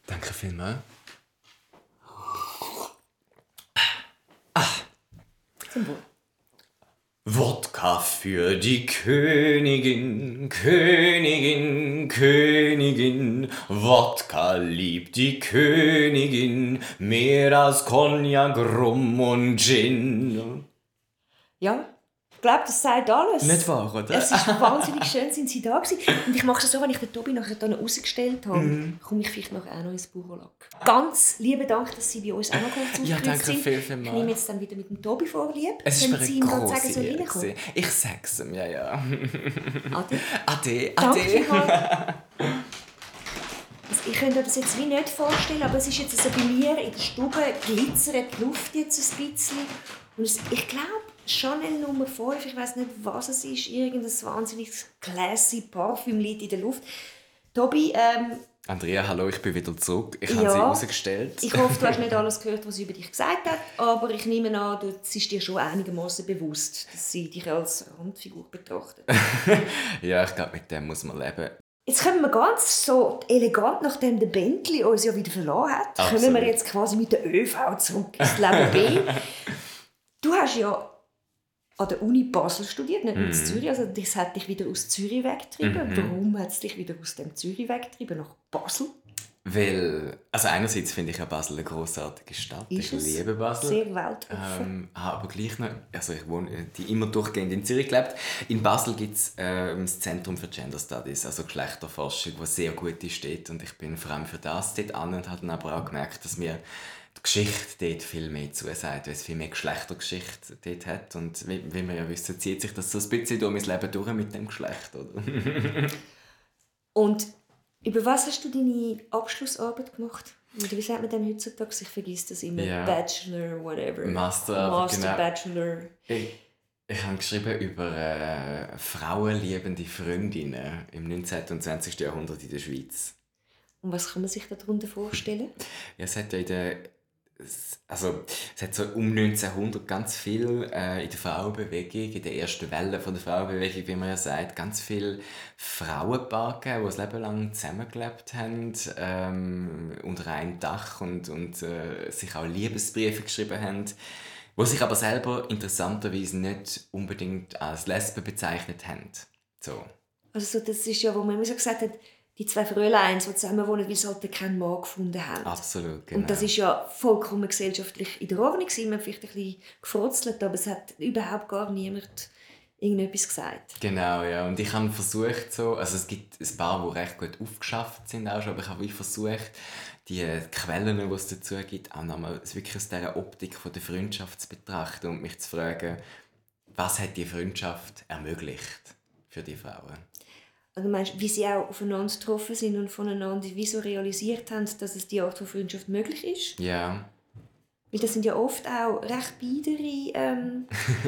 Danke vielmals. Zum Wohl. Wodka für die Königin, Königin, Königin. Wodka liebt die Königin mehr als Cognac, Rum und Gin. Ja, glaube, das sagt alles. Nicht wahr, oder? Es ist wahnsinnig schön, sind sie da gewesen. Und ich mache es so, wenn ich den Tobi nachher hier rausgestellt habe, mm. komme ich vielleicht noch auch noch ins Burolack. Ganz lieben Dank, dass Sie bei uns auch noch kurz Ja, danke sind. viel, viel mal. Ich nehme jetzt dann wieder mit dem Tobi vorlieb. Es ist mir Sie ihm sagen, so reinkommen. Ich sage es ihm, ja, ja. Ade. Ade, ade. Danke also ich könnte mir das jetzt wie nicht vorstellen, aber es ist jetzt so bei mir in der Stube glitzert die Luft jetzt ein bisschen. Und ich glaube, Chanel Nummer 5, ich weiß nicht, was es ist, irgendein wahnsinnig classy Parfümlied in der Luft. Tobi, ähm, Andrea, hallo, ich bin wieder zurück. Ich ja, habe sie rausgestellt. Ich hoffe, du hast nicht alles gehört, was sie über dich gesagt hat, aber ich nehme an, du bist dir schon einigermaßen bewusst, dass sie dich als Randfigur betrachtet. ja, ich glaube, mit dem muss man leben. Jetzt kommen wir ganz so elegant, nachdem der Bentley uns ja wieder verloren hat, Absolut. kommen wir jetzt quasi mit der ÖV zurück ins Leben B. Du hast ja an der Uni Basel studiert, nicht mhm. in Zürich. Also das hat dich wieder aus Zürich weggetrieben. Mhm. Warum hat es dich wieder aus dem Zürich weggetrieben nach Basel? Weil, also einerseits finde ich ja Basel eine großartige Stadt. Ist ich liebe Basel. Sehr weltoffen. Ähm, aber gleich noch, also ich wohne, die immer durchgehend in Zürich gelebt. In Basel gibt es äh, das Zentrum für Gender Studies, also Geschlechterforschung, was sehr gut steht. Und ich bin vor allem für das dort an und habe dann aber auch gemerkt, dass die Geschichte dort viel mehr zusagt, weil es viel mehr Geschlechtergeschichte dort hat. Und wie, wie wir ja wissen, zieht sich das so ein bisschen durch mein Leben durch mit dem Geschlecht. Oder? und über was hast du deine Abschlussarbeit gemacht? wie sagt man denn heutzutage? Ich vergesse das immer. Yeah. Bachelor, whatever. Master, Master genau. Bachelor. Ich, ich habe geschrieben über äh, frauenliebende Freundinnen im 19. und 20. Jahrhundert in der Schweiz. Und was kann man sich darunter vorstellen? Ja, es hat ja in der also es hat so um 1900 ganz viel äh, in der Frauenbewegung, in der ersten Welle von der Frauenbewegung, wie man ja sagt, ganz viele Frauenpaare gegeben, die das Leben lang zusammengelebt haben, ähm, unter einem Dach und, und äh, sich auch Liebesbriefe geschrieben haben, wo sich aber selber interessanterweise nicht unbedingt als Lesben bezeichnet haben. So. Also das ist ja, wo man immer so gesagt hat, die zwei Fröhlein, die zusammen wohnen, weil sie halt keinen Mann gefunden haben. Absolut, genau. Und das ist ja vollkommen gesellschaftlich in der Ordnung gewesen. Man hat vielleicht ein bisschen gefrotzelt, aber es hat überhaupt gar niemand irgendetwas gesagt. Genau, ja. Und ich habe versucht so, also es gibt ein paar, die recht gut aufgeschafft sind auch schon, aber ich habe versucht, die Quellen, die es dazu gibt, auch nochmal wirklich aus dieser Optik von der Freundschaft zu betrachten und mich zu fragen, was hat die Freundschaft ermöglicht für die Frauen? Also meinst, wie sie auch aufeinander getroffen sind und voneinander wie so realisiert haben, dass es die Art von Freundschaft möglich ist? Ja. Weil das sind ja oft auch recht biedere ähm,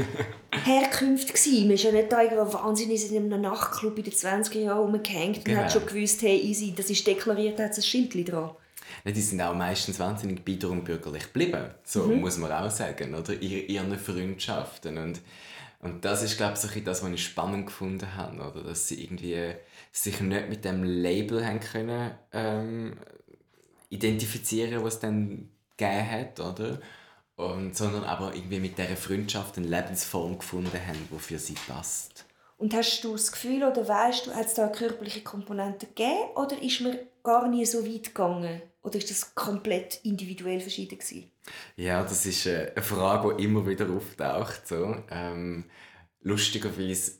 Herkünfte gewesen. Man ist ja nicht da irgendwo wahnsinnig in einem Nachtclub in den 20er Jahren rumgehängt genau. und hat genau. schon gewusst, hey, easy, das ist deklariert, da hat es ein Schild dran. die sind auch meistens wahnsinnig bieder und bürgerlich geblieben. So mhm. muss man auch sagen, oder? In ihren Freundschaften. Und Und das ist, glaube ich, das, was ich spannend gefunden habe, oder? dass sie irgendwie sich nicht mit dem Label haben können, ähm, identifizieren, was es dann gegeben hat, oder? Und, sondern aber irgendwie mit dieser Freundschaft eine Lebensform gefunden haben, die für sie passt. Und hast du das Gefühl oder weißt du, hat es da eine körperliche Komponente gegeben oder ist man gar nie so weit gegangen? Oder ist das komplett individuell verschieden gewesen? Ja, das ist äh, eine Frage, die immer wieder auftaucht. So. Ähm, lustigerweise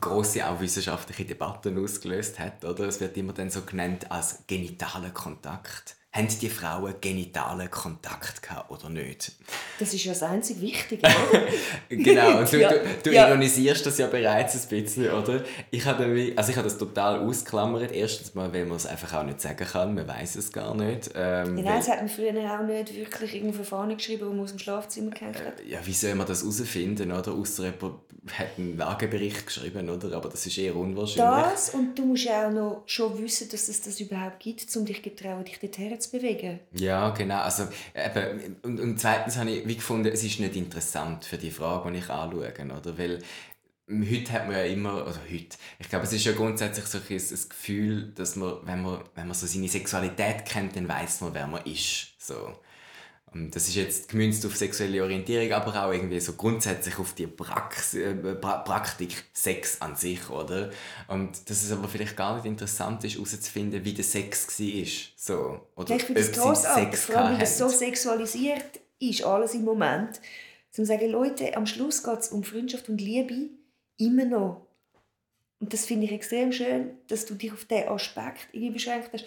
große auch wissenschaftliche Debatten ausgelöst hat. Oder? Es wird immer dann so genannt als genitaler Kontakt haben die Frauen genitalen Kontakt gehabt oder nicht? Das ist ja das einzig Wichtige, oder? genau, du, ja. du, du ja. ironisierst das ja bereits ein bisschen, oder? Ich habe, also ich habe das total ausklammert. Erstens mal, weil man es einfach auch nicht sagen kann, man weiß es gar nicht. Ähm, ja, nein, es hat man früher auch nicht wirklich irgendwo Fahne geschrieben, wo man aus dem Schlafzimmer hat. Äh, ja, wie soll man das herausfinden, oder? Ausser jemand hat einen Lagebericht geschrieben, oder? Aber das ist eher unwahrscheinlich. Das, und du musst ja auch noch schon wissen, dass es das überhaupt gibt, um dich getrauen, dich dorthin zu bewegen. Ja, genau. Also, eben, und, und zweitens habe ich wie gefunden, es ist nicht interessant für die Frage, die ich anschaue. Oder? Weil heute hat man ja immer, oder heute, ich glaube, es ist ja grundsätzlich so ein, ein Gefühl, dass man, wenn man, wenn man so seine Sexualität kennt, dann weiß man, wer man ist. So. Ähm, das ist jetzt gemünzt auf sexuelle Orientierung, aber auch irgendwie so grundsätzlich auf die Prax äh, pra Praktik Sex an sich, oder? Und dass es aber vielleicht gar nicht interessant ist, herauszufinden, wie der Sex war. So. Oder ich finde vor allem, weil das so sexualisiert ist, alles im Moment. Zum zu sagen, Leute, am Schluss geht es um Freundschaft und Liebe immer noch. Und das finde ich extrem schön, dass du dich auf diesen Aspekt irgendwie beschränkt hast.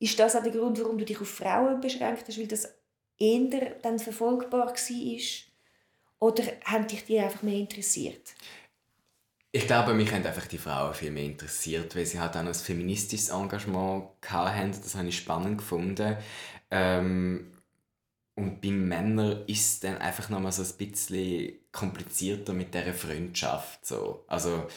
Ist das auch der Grund, warum du dich auf Frauen beschränkt hast? Weil das eher dann verfolgbar war? Oder haben dich die einfach mehr interessiert? Ich glaube, mich haben einfach die Frauen viel mehr interessiert, weil sie halt auch ein feministisches Engagement hatten. Das habe ich spannend gefunden. Ähm, und bei Männern ist es dann einfach noch mal so ein bisschen komplizierter mit dieser Freundschaft. So. Also,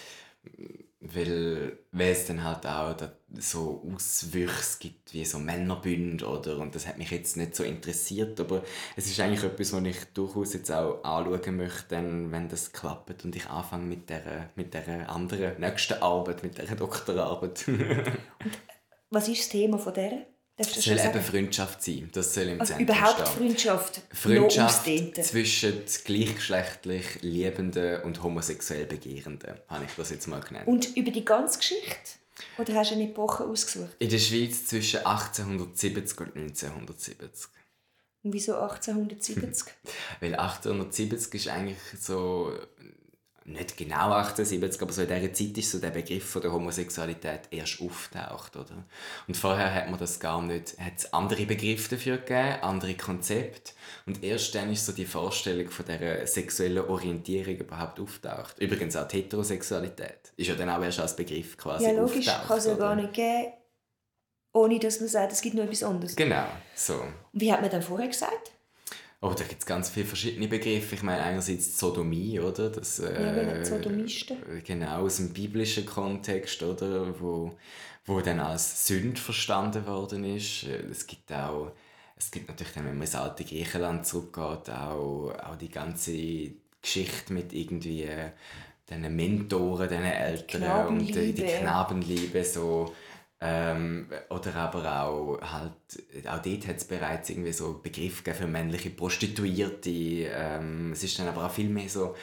weil, weil es dann halt auch so Auswüchse gibt wie so Männerbünde oder und das hat mich jetzt nicht so interessiert, aber es ist eigentlich etwas, was ich durchaus jetzt auch anschauen möchte, wenn das klappt und ich anfange mit der, mit der anderen nächsten Arbeit, mit der Doktorarbeit. was ist das Thema von der? Das soll eben Freundschaft sein. Das soll im also Zentrum überhaupt stehen. Freundschaft? Freundschaft zwischen gleichgeschlechtlich Liebenden und homosexuell Begehrenden, habe ich das jetzt mal genannt. Und über die ganze Geschichte? Oder hast du eine Epoche ausgesucht? In der Schweiz zwischen 1870 und 1970. Und wieso 1870? Weil 1870 ist eigentlich so nicht genau 78, aber so in dieser Zeit ist so der Begriff von der Homosexualität erst auftaucht, oder? Und vorher hat man das gar nicht, hat es andere Begriffe dafür gegeben, andere Konzepte und erst dann ist so die Vorstellung von der sexuellen Orientierung überhaupt auftaucht. Übrigens auch die Heterosexualität ist ja dann auch erst als Begriff quasi Ja, logisch, kann es ja gar nicht geben, ohne dass man sagt, es gibt noch etwas anderes. Genau, so. Und wie hat man dann vorher gesagt? Oh, da gibt es ganz viele verschiedene Begriffe. Ich meine, einerseits Sodomie, oder? Das, äh, ja, Sodomisten. Genau, aus dem biblischen Kontext, oder? Wo, wo dann als Sünd verstanden worden ist. Es gibt auch, es gibt natürlich dann, wenn man ins alte Griechenland zurückgeht, auch, auch die ganze Geschichte mit irgendwie äh, den Mentoren, den Eltern und die Knabenliebe, so ähm, oder aber auch, halt, auch dort hat es bereits irgendwie so Begriff für männliche Prostituierte. Ähm, es ist dann aber auch viel mehr so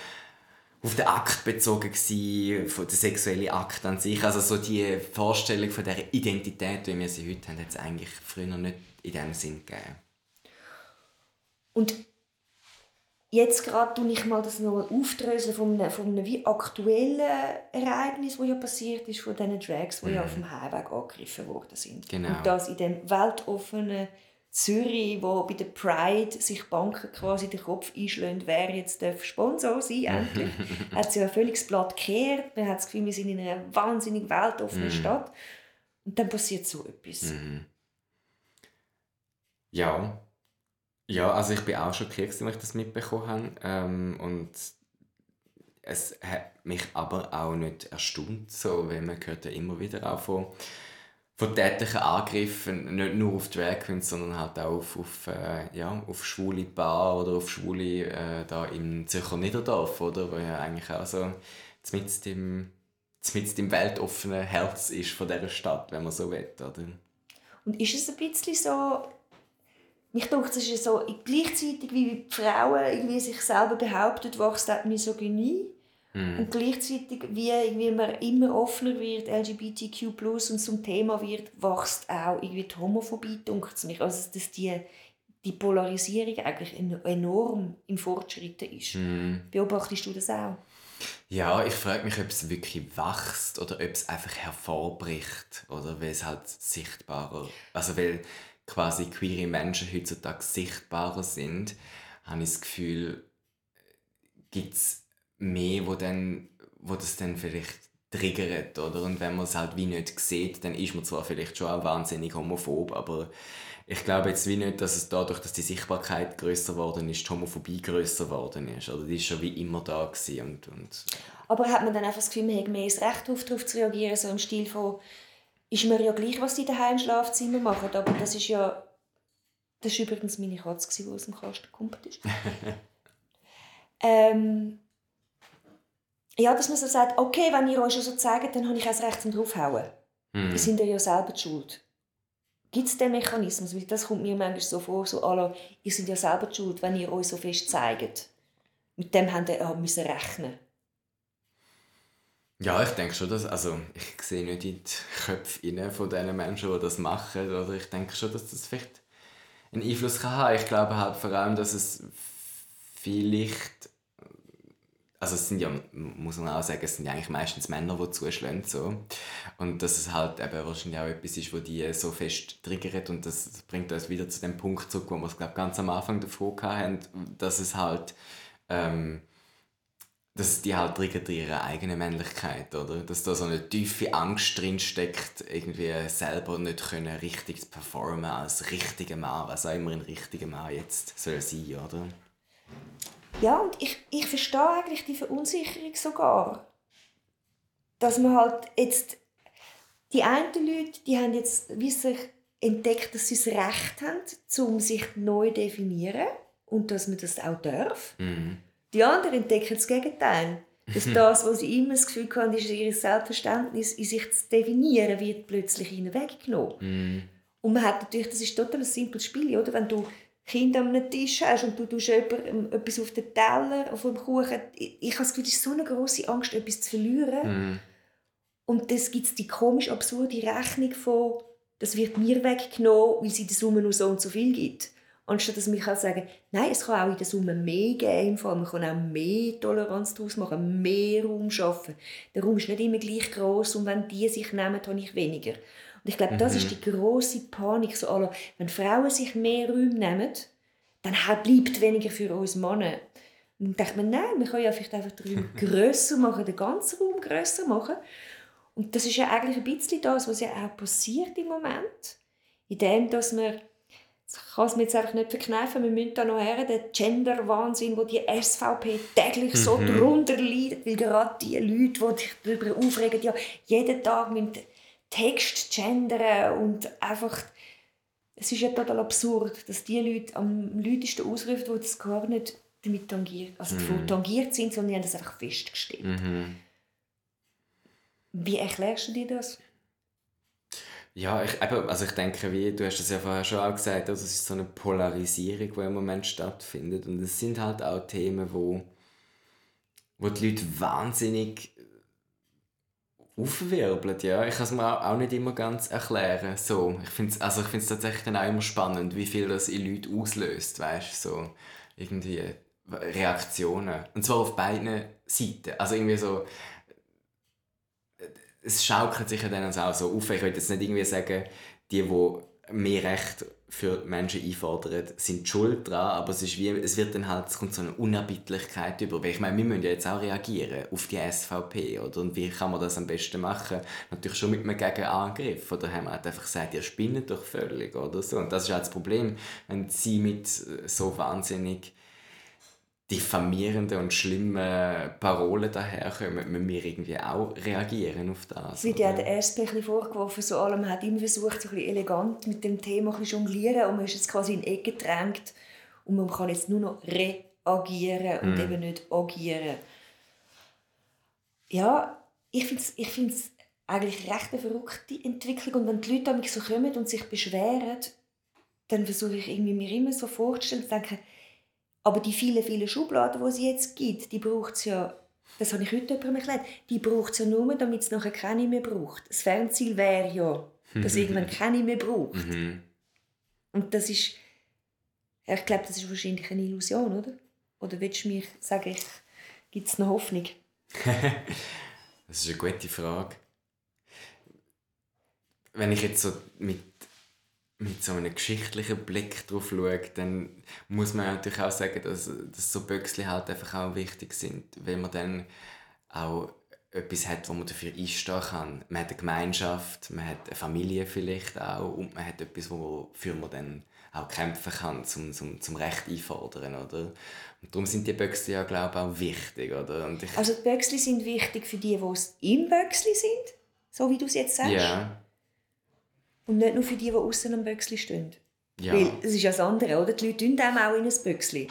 auf den Akt bezogen gewesen, von der sexuelle Akt an sich. Also so die Vorstellung von der Identität, wie wir sie heute haben, hat es eigentlich früher nicht in diesem Sinn gegeben. Und Jetzt gerade tue ich mal das noch aufdröseln von einem, von einem wie aktuellen Ereignis, das ja passiert ist, von diesen Drags, die mhm. ja auf dem Heimweg angegriffen worden sind. Genau. Und das in dem weltoffenen Zürich, wo bei der Pride sich Banken quasi den Kopf einschlagen, wer jetzt Sponsor sein endlich, hat sie ja völlig das Blatt gekehrt. Man hat das Gefühl, wir sind in einer wahnsinnig weltoffenen mhm. Stadt. Und dann passiert so etwas. Mhm. Ja, ja, also ich bin auch schockiert, als ich das mitbekommen habe. Ähm, und es hat mich aber auch nicht erstaunt, so, weil man hört ja immer wieder auch von, von tätlichen Angriffen, nicht nur auf Drag Queens, sondern halt auch auf, auf, äh, ja, auf schwule Bar oder auf schwule äh, da im Zürcher Niederdorf, oder? Wo ja eigentlich auch so mit dem, mit dem weltoffenen Herz ist von dieser Stadt, wenn man so will, oder? Und ist es ein bisschen so, mich denke, es ist so, gleichzeitig wie die Frauen irgendwie sich selber behaupten, wächst auch Misogynie Mhm. Und gleichzeitig, wie, wie man immer offener wird, LGBTQ+, und zum Thema wird, wächst auch irgendwie die Homophobie, denkt mich. Also, dass die, die Polarisierung eigentlich enorm im Fortschritt ist. Mhm. Beobachtest du das auch? Ja, ich frage mich, ob es wirklich wächst oder ob es einfach hervorbricht oder weil es halt sichtbarer, also weil quasi queere Menschen heutzutage sichtbarer sind, habe ich das Gefühl, gibt es mehr, wo, dann, wo das dann vielleicht triggert, oder? Und wenn man es halt wie nicht sieht, dann ist man zwar vielleicht schon auch wahnsinnig homophob, aber ich glaube jetzt wie nicht, dass es dadurch, dass die Sichtbarkeit größer geworden ist, die Homophobie größer geworden ist. Oder die ist schon wie immer da gewesen und, und Aber hat man dann einfach das Gefühl, man hat mehr das Recht darauf, darauf zu reagieren, so im Stil von ist mir ja gleich, was die daheim im Schlafzimmer machen, aber das ist ja das war übrigens meine Katze, die aus dem Kasten gekommen ist. ähm, ja, dass man so sagt, okay, wenn ihr euch schon so zeigt, dann habe ich auch das Recht zum draufhauen. Mhm. Die sind ja selber die schuld. Gibt es den Mechanismus? Weil das kommt mir manchmal so vor, so alle, ihr seid ja selber die schuld, wenn ihr euch so fest zeigt. Mit dem haben wir müssen rechnen. Ja, ich denke schon, dass, also ich sehe nicht in die Köpfe von diesen Menschen, die das machen, oder ich denke schon, dass das vielleicht einen Einfluss kann haben. Ich glaube halt vor allem, dass es vielleicht also es sind ja, muss man auch sagen, es sind ja eigentlich meistens Männer, die zuschlagen. So. Und dass es halt eben wahrscheinlich auch etwas ist, wo die so fest triggert und das bringt uns wieder zu dem Punkt zurück, wo wir es glaube ganz am Anfang davor hatten, dass es halt ähm, dass die halt triggert ihre eigene Männlichkeit, oder? Dass da so eine tiefe Angst drin steckt, irgendwie selber nicht können richtig performen als richtiger Mann, was auch immer ein richtiger Mann jetzt soll sein, oder? Ja, und ich, ich verstehe eigentlich die Verunsicherung sogar. Dass man halt jetzt, die einen Leute, die haben jetzt wie sich entdeckt, dass sie das Recht haben, um sich neu zu definieren und dass man das auch darf. Mhm. Die anderen entdecken das Gegenteil. Dass das, was sie immer das Gefühl haben, ist ihr Selbstverständnis, in sich zu definieren, wird plötzlich ihnen weggenommen. Mm. Und man hat natürlich, das ist total ein simples Spiel, oder? Wenn du Kinder am Tisch hast und du tust jemandem etwas auf den Teller, auf dem Kuchen. Ich, ich habe das Gefühl, das ist so eine große Angst, etwas zu verlieren. Mm. Und das gibt es die komisch absurde Rechnung von, das wird mir weggenommen, weil es in der Summe nur so und so viel gibt. Anstatt dass man kann sagen, nein, es kann auch in der Summe mehr geben, man kann auch mehr Toleranz daraus machen, mehr Raum schaffen. Der Raum ist nicht immer gleich groß und wenn die sich nehmen, habe ich weniger. Und ich glaube, das mhm. ist die große Panik. So, also, wenn Frauen sich mehr Räume nehmen, dann bleibt weniger für uns Männer. Und dann denkt man, nein, wir können ja vielleicht einfach den Raum grösser machen, den ganzen Raum grösser machen. Und das ist ja eigentlich ein bisschen das, was ja auch passiert im Moment. In dem, dass wir ich kann es mir jetzt einfach nicht verkneifen, wir müssen da noch her, den Gender-Wahnsinn, wo die SVP täglich so mhm. drunter leidet, weil gerade die Leute, die sich darüber aufregen, ja, jeden Tag mit Text gendern und einfach es ist ja total absurd, dass die Leute am lautesten ausrufen, die das gar nicht damit tangiert, also mhm. tangiert sind, sondern die haben das einfach festgestellt. Mhm. Wie erklärst du dir das? Ja, ich, eben, also ich denke, wie, du hast es ja vorher schon auch gesagt, also es ist so eine Polarisierung, die im Moment stattfindet und es sind halt auch Themen, wo, wo die Leute wahnsinnig aufwirbelt, ja. Ich kann es mir auch nicht immer ganz erklären. So, ich finde es also tatsächlich dann auch immer spannend, wie viel das in Leuten auslöst, weißt so irgendwie Reaktionen. Und zwar auf beiden Seiten. Also irgendwie so, es schaukelt sich ja dann auch so auf. Ich will jetzt nicht irgendwie sagen, die, die mehr Recht für Menschen einfordern, sind schuld dran, aber es, ist wie, es wird dann halt, es kommt so eine Unerbittlichkeit über. Ich meine, wir müssen ja jetzt auch reagieren auf die SVP, oder? Und wie kann man das am besten machen? Natürlich schon mit einem Gegenangriff, oder haben wir halt einfach gesagt, ihr spinnet doch völlig, oder so. Und das ist halt das Problem, wenn sie mit so wahnsinnig diffamierenden und schlimmen Parolen daherkommen, müssen wir irgendwie auch reagieren auf das. Ja der SP ein vorgeworfen, so allem hat immer versucht, so ein bisschen elegant mit dem Thema ein jonglieren und man ist jetzt quasi in die Ecke gedrängt und man kann jetzt nur noch reagieren und mm. eben nicht agieren. Ja, ich finde es ich find's eigentlich recht eine verrückte Entwicklung und wenn die Leute mich so kommen und sich beschweren, dann versuche ich irgendwie mir immer so vorzustellen, zu denken, aber die vielen, vielen Schubladen, die es jetzt gibt, die braucht es ja, das habe ich heute jemandem erklärt, die braucht es ja nur, damit es nachher keine mehr braucht. Das Fernziel wäre ja, dass irgendwann keine mehr braucht. Mhm. Und das ist, ich glaube, das ist wahrscheinlich eine Illusion, oder? Oder willst du mir sagen, gibt es noch Hoffnung? das ist eine gute Frage. Wenn ich jetzt so mit mit so einem geschichtlichen Blick drauf schaut, dann muss man natürlich auch sagen, dass, dass so Böckchen halt einfach auch wichtig sind, weil man dann auch etwas hat, wo man dafür einstehen kann. Man hat eine Gemeinschaft, man hat eine Familie vielleicht auch und man hat etwas, wofür man dann auch kämpfen kann, zum, zum, zum Recht einfordern, oder? Und darum sind die Böckchen ja, glaube ich, auch wichtig, oder? Und ich... Also die Böckchen sind wichtig für die, die im Böckchen sind, so wie du es jetzt sagst? Ja. Und nicht nur für die, die außen am Böckli stehen. Ja. Weil es ist ja das andere, oder? Die Leute tun auch in ein Böckli.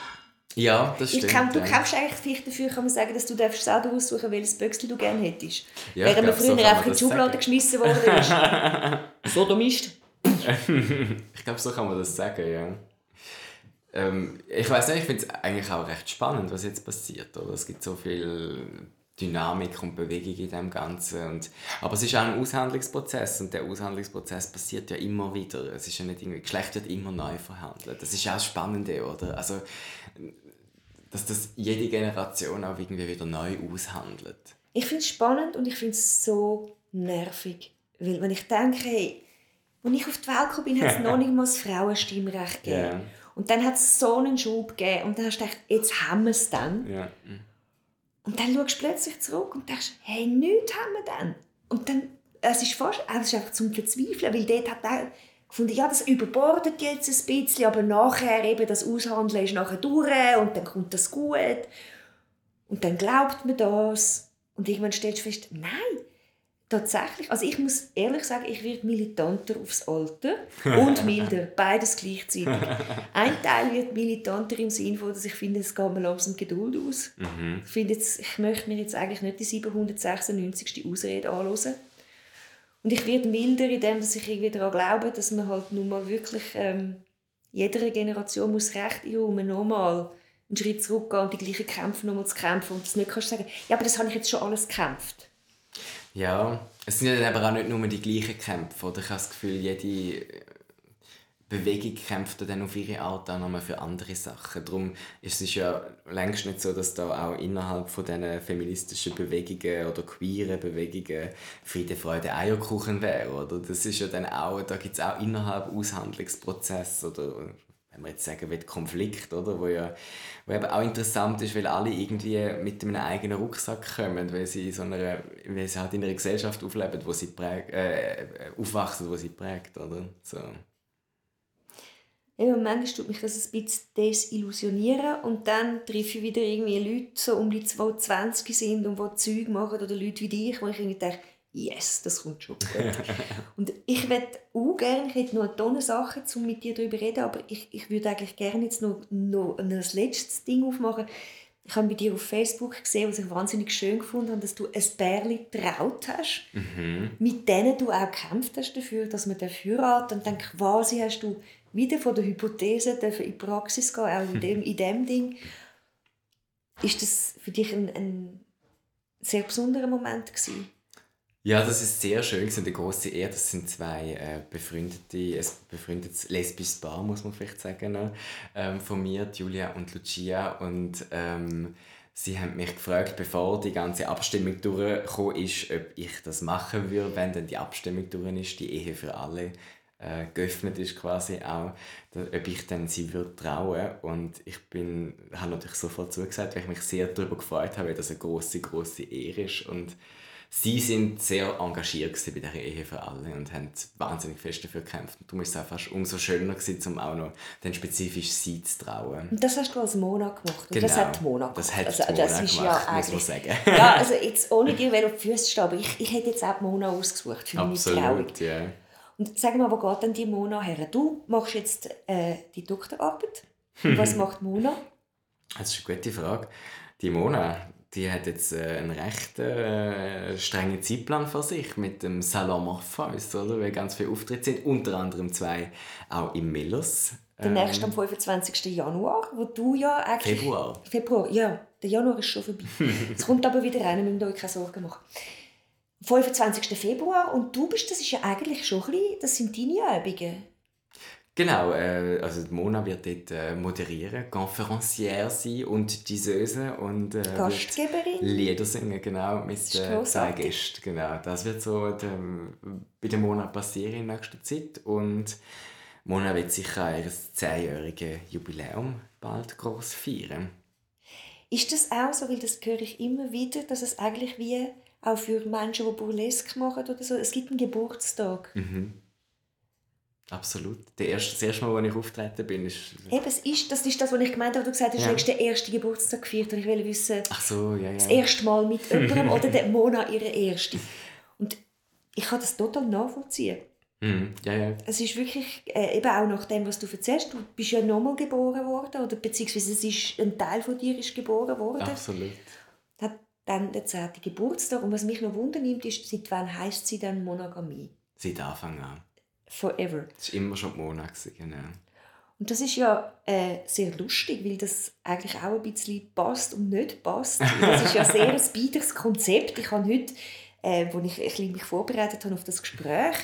Ja, das stimmt. Kämpf, du ja. kämpfst eigentlich vielleicht dafür, kann man sagen, dass du darfst selber aussuchen welches Böckli du gerne hättest. Ja, Während man früher so einfach in die Schublade sagen. geschmissen worden ist. Sodomist. ich glaube, so kann man das sagen, ja. Ähm, ich weiß nicht, ich finde es eigentlich auch recht spannend, was jetzt passiert. Oder? Es gibt so viel Dynamik und Bewegung in dem Ganzen. Und, aber es ist auch ein Aushandlungsprozess und der Aushandlungsprozess passiert ja immer wieder. Es ist ja nicht irgendwie, Geschlecht wird immer neu verhandelt. Das ist auch das Spannende, oder? Also, dass das jede Generation auch irgendwie wieder neu aushandelt. Ich finde es spannend und ich finde es so nervig. Weil wenn ich denke, hey, als ich auf die Welt gekommen bin, hat es noch nicht mal das Frauenstimmrecht gegeben. Yeah. Und dann hat es so einen Schub gegeben und dann hast du gedacht, jetzt haben wir es dann. Yeah. Und dann schaust du plötzlich zurück und denkst, hey, nichts haben wir dann. Und dann, es ist fast, es ist einfach zum Verzweifeln, weil dort hat er gefunden, ja, das überbordet jetzt ein bisschen, aber nachher eben das Aushandeln ist nachher durch und dann kommt das gut. Und dann glaubt man das. Und irgendwann stellst du fest, nein, Tatsächlich, also ich muss ehrlich sagen, ich werde militanter aufs Alter und milder, beides gleichzeitig. Ein Teil wird militanter im Sinne von, dass ich finde, es geht mir langsam Geduld aus. Mhm. Ich finde jetzt, ich möchte mir jetzt eigentlich nicht die 796. Ausrede anschauen. Und ich werde milder in dem, dass ich irgendwie daran glaube, dass man halt nun mal wirklich ähm, jeder Generation muss Recht einräumen, nochmal einen Schritt zurückgehen und die gleichen Kämpfe nochmal zu kämpfen und das nicht kannst sagen, ja, aber das habe ich jetzt schon alles gekämpft. Ja, es sind ja aber auch nicht nur die gleichen Kämpfe. Oder? Ich habe das Gefühl, jede Bewegung kämpft dann auf ihre Art auch nochmal für andere Sachen. Darum ist es ja längst nicht so, dass da auch innerhalb von diesen feministischen Bewegungen oder queeren Bewegungen Friede, Freude, Eierkuchen wäre. Oder? Das ist ja dann auch, da gibt es auch innerhalb Aushandlungsprozesse oder wenn man jetzt sagen will, Konflikt, oder? Wo ja wo eben auch interessant ist, weil alle irgendwie mit einem eigenen Rucksack kommen, weil sie, so einer, weil sie halt in einer Gesellschaft aufleben, wo sie präg, äh, aufwachsen, wo sie prägt, oder? So. Ja, manchmal tut mich das ein bisschen desillusionieren und dann treffe ich wieder irgendwie Leute, so um die 20 sind und die Zeug machen oder Leute wie dich, wo ich irgendwie denke, yes, das kommt schon gut. und ich würde auch gerne, ich hätte noch eine Tonne Sachen, um mit dir darüber zu reden, aber ich, ich würde eigentlich gerne jetzt noch, noch ein letztes Ding aufmachen. Ich habe bei dir auf Facebook gesehen, was ich wahnsinnig schön gefunden habe, dass du ein Bärli traut hast, mhm. mit denen du auch gekämpft hast dafür, dass man dafür hat und dann quasi hast du wieder von der Hypothese in die Praxis gehen, auch in dem, in dem Ding. Ist das für dich ein, ein sehr besonderer Moment gewesen? Ja, das ist sehr schön eine große Ehre. Das sind zwei äh, befreundete, ein befreundetes lesbisches Paar, muss man vielleicht sagen, ne? ähm, von mir, Julia und Lucia. Und ähm, sie haben mich gefragt, bevor die ganze Abstimmung durchgekommen ist, ob ich das machen würde, wenn dann die Abstimmung durch ist, die Ehe für alle äh, geöffnet ist quasi auch, ob ich dann sie würde trauen und ich bin, habe natürlich sofort zugesagt, weil ich mich sehr darüber gefreut habe, weil das eine große große Ehre ist und sie sind sehr engagiert bei der Ehe für alle und haben wahnsinnig fest dafür gekämpft. Und darum ist es auch fast umso schöner gewesen, um auch noch dann spezifisch sie zu trauen. Und das hast du als Mona gemacht. Und Genau. das hat die Mona gemacht. Das hat also, Mona das ist gemacht, ja muss man sagen. ja, also jetzt ohne dir auf die Füße stehen, aber ich, ich hätte jetzt auch Mona ausgesucht für meine Trauung. Absolut, ja. Und sag mal, wo geht denn die Mona her? Du machst jetzt äh, die Doktorarbeit. Und was macht Mona? Das ist eine gute Frage. Die Mona, die hat jetzt äh, einen recht äh, strengen Zeitplan vor sich mit dem Salon Morpheus, oder? Weil ganz viele Auftritte sind, unter anderem zwei auch im Millers. Der nächste am 25. Januar, wo du ja eigentlich... Februar. Februar, ja. Der Januar ist schon vorbei. Es kommt aber wieder rein, wir müssen euch keine Sorgen machen. 25. Februar und du bist, das ist ja eigentlich schon ein bisschen, das sind deine Übungen. Genau, äh, also Mona wird dort äh, moderieren, Conferencière sein und Diseuse und äh, Gastgeberin. Lieder singen, genau, mit äh, zwei. Gästen. Genau. Das wird so der, bei der Mona passieren in nächster Zeit und Mona wird sicher ihr zehnjähriges Jubiläum bald groß feiern. Ist das auch so, weil das höre ich immer wieder, dass es eigentlich wie auch für Menschen, die Burlesque machen oder so, es gibt einen Geburtstag. Mhm. Absolut. Der erste, das erste Mal, als ich auftreten bin, ist... Eben, es ist, das ist das, was ich gemeint habe, du gesagt hast, Ja. du hast den ersten Geburtstag gefeiert und ich will wissen, Ach so, ja, ja. das erste Mal mit jemandem oder der Mona ihre erste. Und ich kann das total nachvollziehen. Mhm. Ja, ja. Es ist wirklich, äh, eben auch nach dem, was du erzählst, du bist ja nochmal geboren worden, oder beziehungsweise es ist, ein Teil von dir ist geboren worden. Absolut. Hat dann der 10. Geburtstag. Und was mich noch wundernimmt, ist, seit wann heisst sie dann Monogamie? Seit Anfang an. Forever. Das war immer schon die Mona, genau. Und das ist ja äh, sehr lustig, weil das eigentlich auch ein bisschen passt und nicht passt. Das ist ja sehr ein biederes Konzept. Ich habe heute, äh, als ich ein bisschen mich vorbereitet habe auf das Gespräch,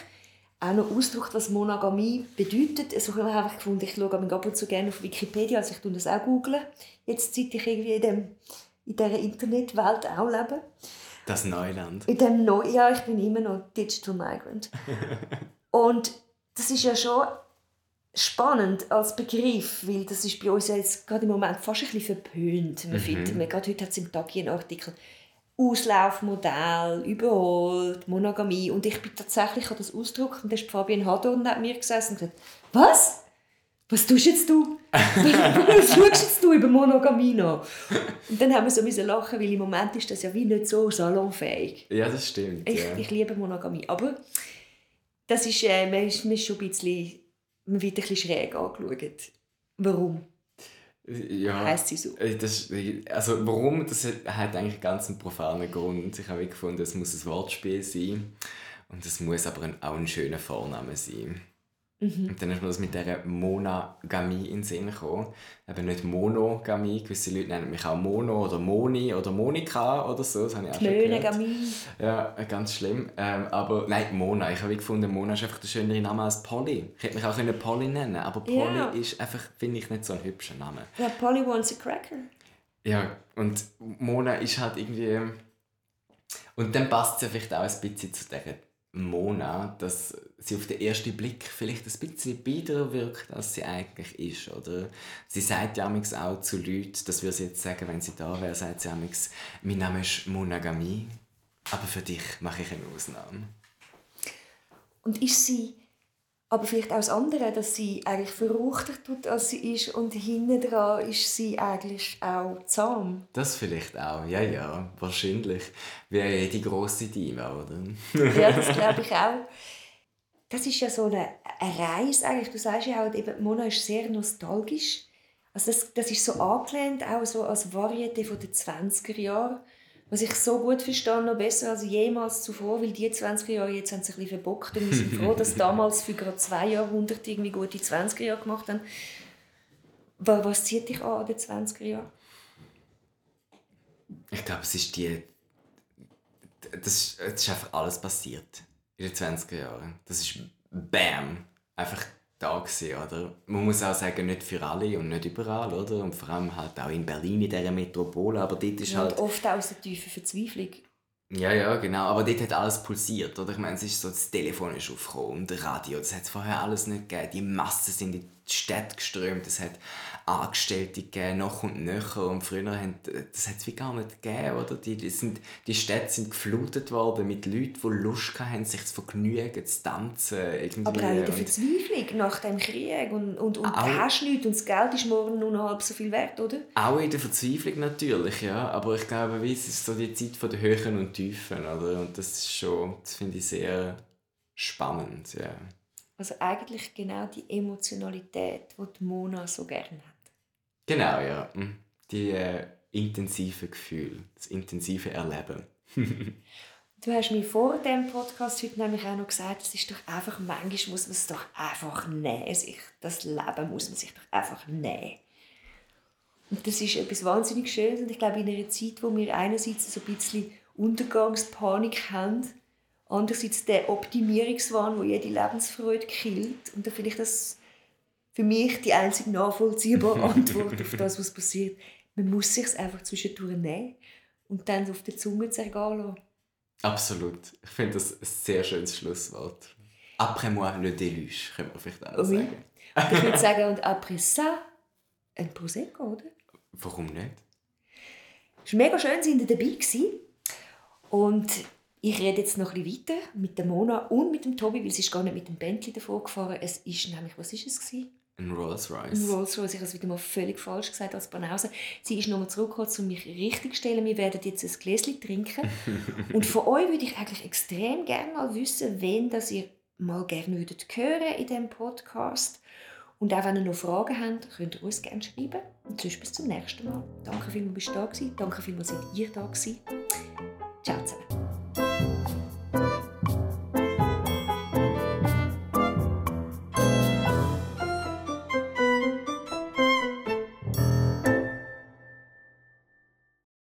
auch noch ausgedrückt, was Monogamie bedeutet. Also ich habe einfach gefunden, ich schaue ab und zu gerne auf Wikipedia, also ich tue das auch googeln. Jetzt seit ich irgendwie in, dem, in dieser Internetwelt auch lebe. Das Neuland. In dem Neu ja, ich bin immer noch Digital Migrant. Und das ist ja schon spannend als Begriff, weil das ist bei uns ja jetzt gerade im Moment fast ein bisschen verpönt. Man findet, man, gerade heute hat es im Tag einen Artikel Auslaufmodell, überholt, Monogamie. Und ich bin tatsächlich an das ausgedrückt und da ist Fabian Hadorn neben mir gesessen und gesagt, was? Was tust jetzt du? Was schaust jetzt du über Monogamie nach? Und dann haben wir so müssen lachen, weil im Moment ist das ja wie nicht so salonfähig. Ja, das stimmt. Ich, ja. ich liebe Monogamie. Aber das ist, äh, man, ist, man ist schon ein bisschen, man wird ein bisschen schräg angeschaut. Warum ja. heisst sie so? Äh, Das, also warum? Das hat eigentlich ganz einen profanen Grund. Ich habe gefunden, es muss ein Wortspiel sein und es muss aber auch ein schöner Vorname sein. Und dann ist mir das mit dieser Monogamie in den Sinn gekommen. Eben nicht Monogamie. Gewisse Leute nennen mich auch Mono oder Moni oder Monika oder so. Das habe ich auch. Monogamie. Ja, ganz schlimm. Ähm, aber nein, Mona. Ich habe gefunden, Mona ist einfach der schönere Name als Polly. Ich hätte mich auch können Polly nennen aber Polly Ja. ist einfach, finde ich, nicht so ein hübscher Name. Ja, Polly wants a cracker. Ja, und Mona ist halt irgendwie... Und dann passt ja vielleicht auch ein bisschen zu dieser Mona, dass sie auf den ersten Blick vielleicht ein bisschen biederer wirkt, als sie eigentlich ist. Oder sie sagt ja auch zu Leuten, das würde sie jetzt sagen, wenn sie da wäre, sagt sie manchmal, mein Name ist Monogamie, aber für dich mache ich eine Ausnahme. Und ist sie aber vielleicht auch das andere, dass sie eigentlich verruchter tut, als sie ist und hinten dran ist sie eigentlich auch zahm. Das vielleicht auch, ja, ja, wahrscheinlich. Wie jede grosse Diva, oder? Ja, das glaube ich auch. Das ist ja so eine, eine Reise eigentlich. Du sagst ja auch, eben, Mona ist sehr nostalgisch. Also das, das ist so angelehnt, auch so als Variete von den 20er Jahren. Was ich so gut verstehe, noch besser als jemals zuvor, weil die 20er Jahre jetzt haben sich ein bisschen verbockt und wir sind froh, dass damals für gerade zwei Jahrhunderte irgendwie gute 20er Jahre gemacht haben. Wa- Was zieht dich an an den 20er Jahren? Ich glaube, es ist die. Das ist, es ist einfach alles passiert in den 20er Jahren. Das ist BAM! Einfach da gewesen, oder? Man muss auch sagen, nicht für alle und nicht überall, oder? Und vor allem halt auch in Berlin, in dieser Metropole. Aber dort ist halt. Und oft aus der tiefen Verzweiflung. Ja, ja, genau. Aber dort hat alles pulsiert, oder? Ich meine, es ist so, das Telefon ist aufgekommen und das Radio, das hat es vorher alles nicht gegeben. Die Massen sind in die Städte geströmt, es hat Angestellte gegeben, noch und nöcher. Und früher haben, das hat es wie gar nicht gegeben, oder? Die, die, sind, die Städte sind geflutet worden mit Leuten, die Lust hatten, sich zu vergnügen, zu tanzen. Irgendwie. Aber auch in der Verzweiflung nach dem Krieg. Und, und, und auch, hast nichts und das Geld ist morgen nur noch halb so viel wert, oder? Auch in der Verzweiflung natürlich, ja. Aber ich glaube, es ist so die Zeit der Höhen und Tiefen, oder? Und das ist schon, das finde ich sehr spannend, ja. Also eigentlich genau die Emotionalität, die, die Mona so gerne hat. Genau, ja. Mhm. Die äh, intensive Gefühl, das intensive Erleben. du hast mir vor dem Podcast heute nämlich auch noch gesagt, es ist doch einfach, manchmal muss man es doch einfach nehmen. Sich, das Leben muss man sich doch einfach nehmen. Und das ist etwas wahnsinnig Schönes. Und ich glaube, in einer Zeit, wo wir einerseits so ein bisschen Untergangspanik haben, andererseits der Optimierungswahn, wo jede Lebensfreude killt. Und da finde ich das für mich die einzige nachvollziehbare Antwort auf das, was passiert. Man muss sich einfach zwischendurch nehmen und dann auf der Zunge zergehen lassen. Absolut. Ich finde das ein sehr schönes Schlusswort. Après moi le déluge, könnte man vielleicht auch oui. sagen. Und ich würde sagen, und après ça, ein Prosecco, oder? Warum nicht? Es war mega schön, dass ihr dabei gewesen. Und ich rede jetzt noch ein bisschen weiter mit der Mona und mit dem Tobi, weil sie ist gar nicht mit dem Bentley davor gefahren. Es ist nämlich, was ist es gewesen? Ein Rolls Royce. Ein Rolls Royce. Ich habe es wieder mal völlig falsch gesagt als Banause. Sie ist nochmal zurückgekommen, um mich richtig zu stellen. Wir werden jetzt ein Gläschen trinken. und von euch würde ich eigentlich extrem gerne mal wissen, wen das ihr mal gerne würdet hören in diesem Podcast. Und auch wenn ihr noch Fragen habt, könnt ihr uns gerne schreiben. Und sonst bis zum nächsten Mal. Danke vielmals, dass du da warst. Danke vielmals, dass ihr da gewesen. Ciao zusammen.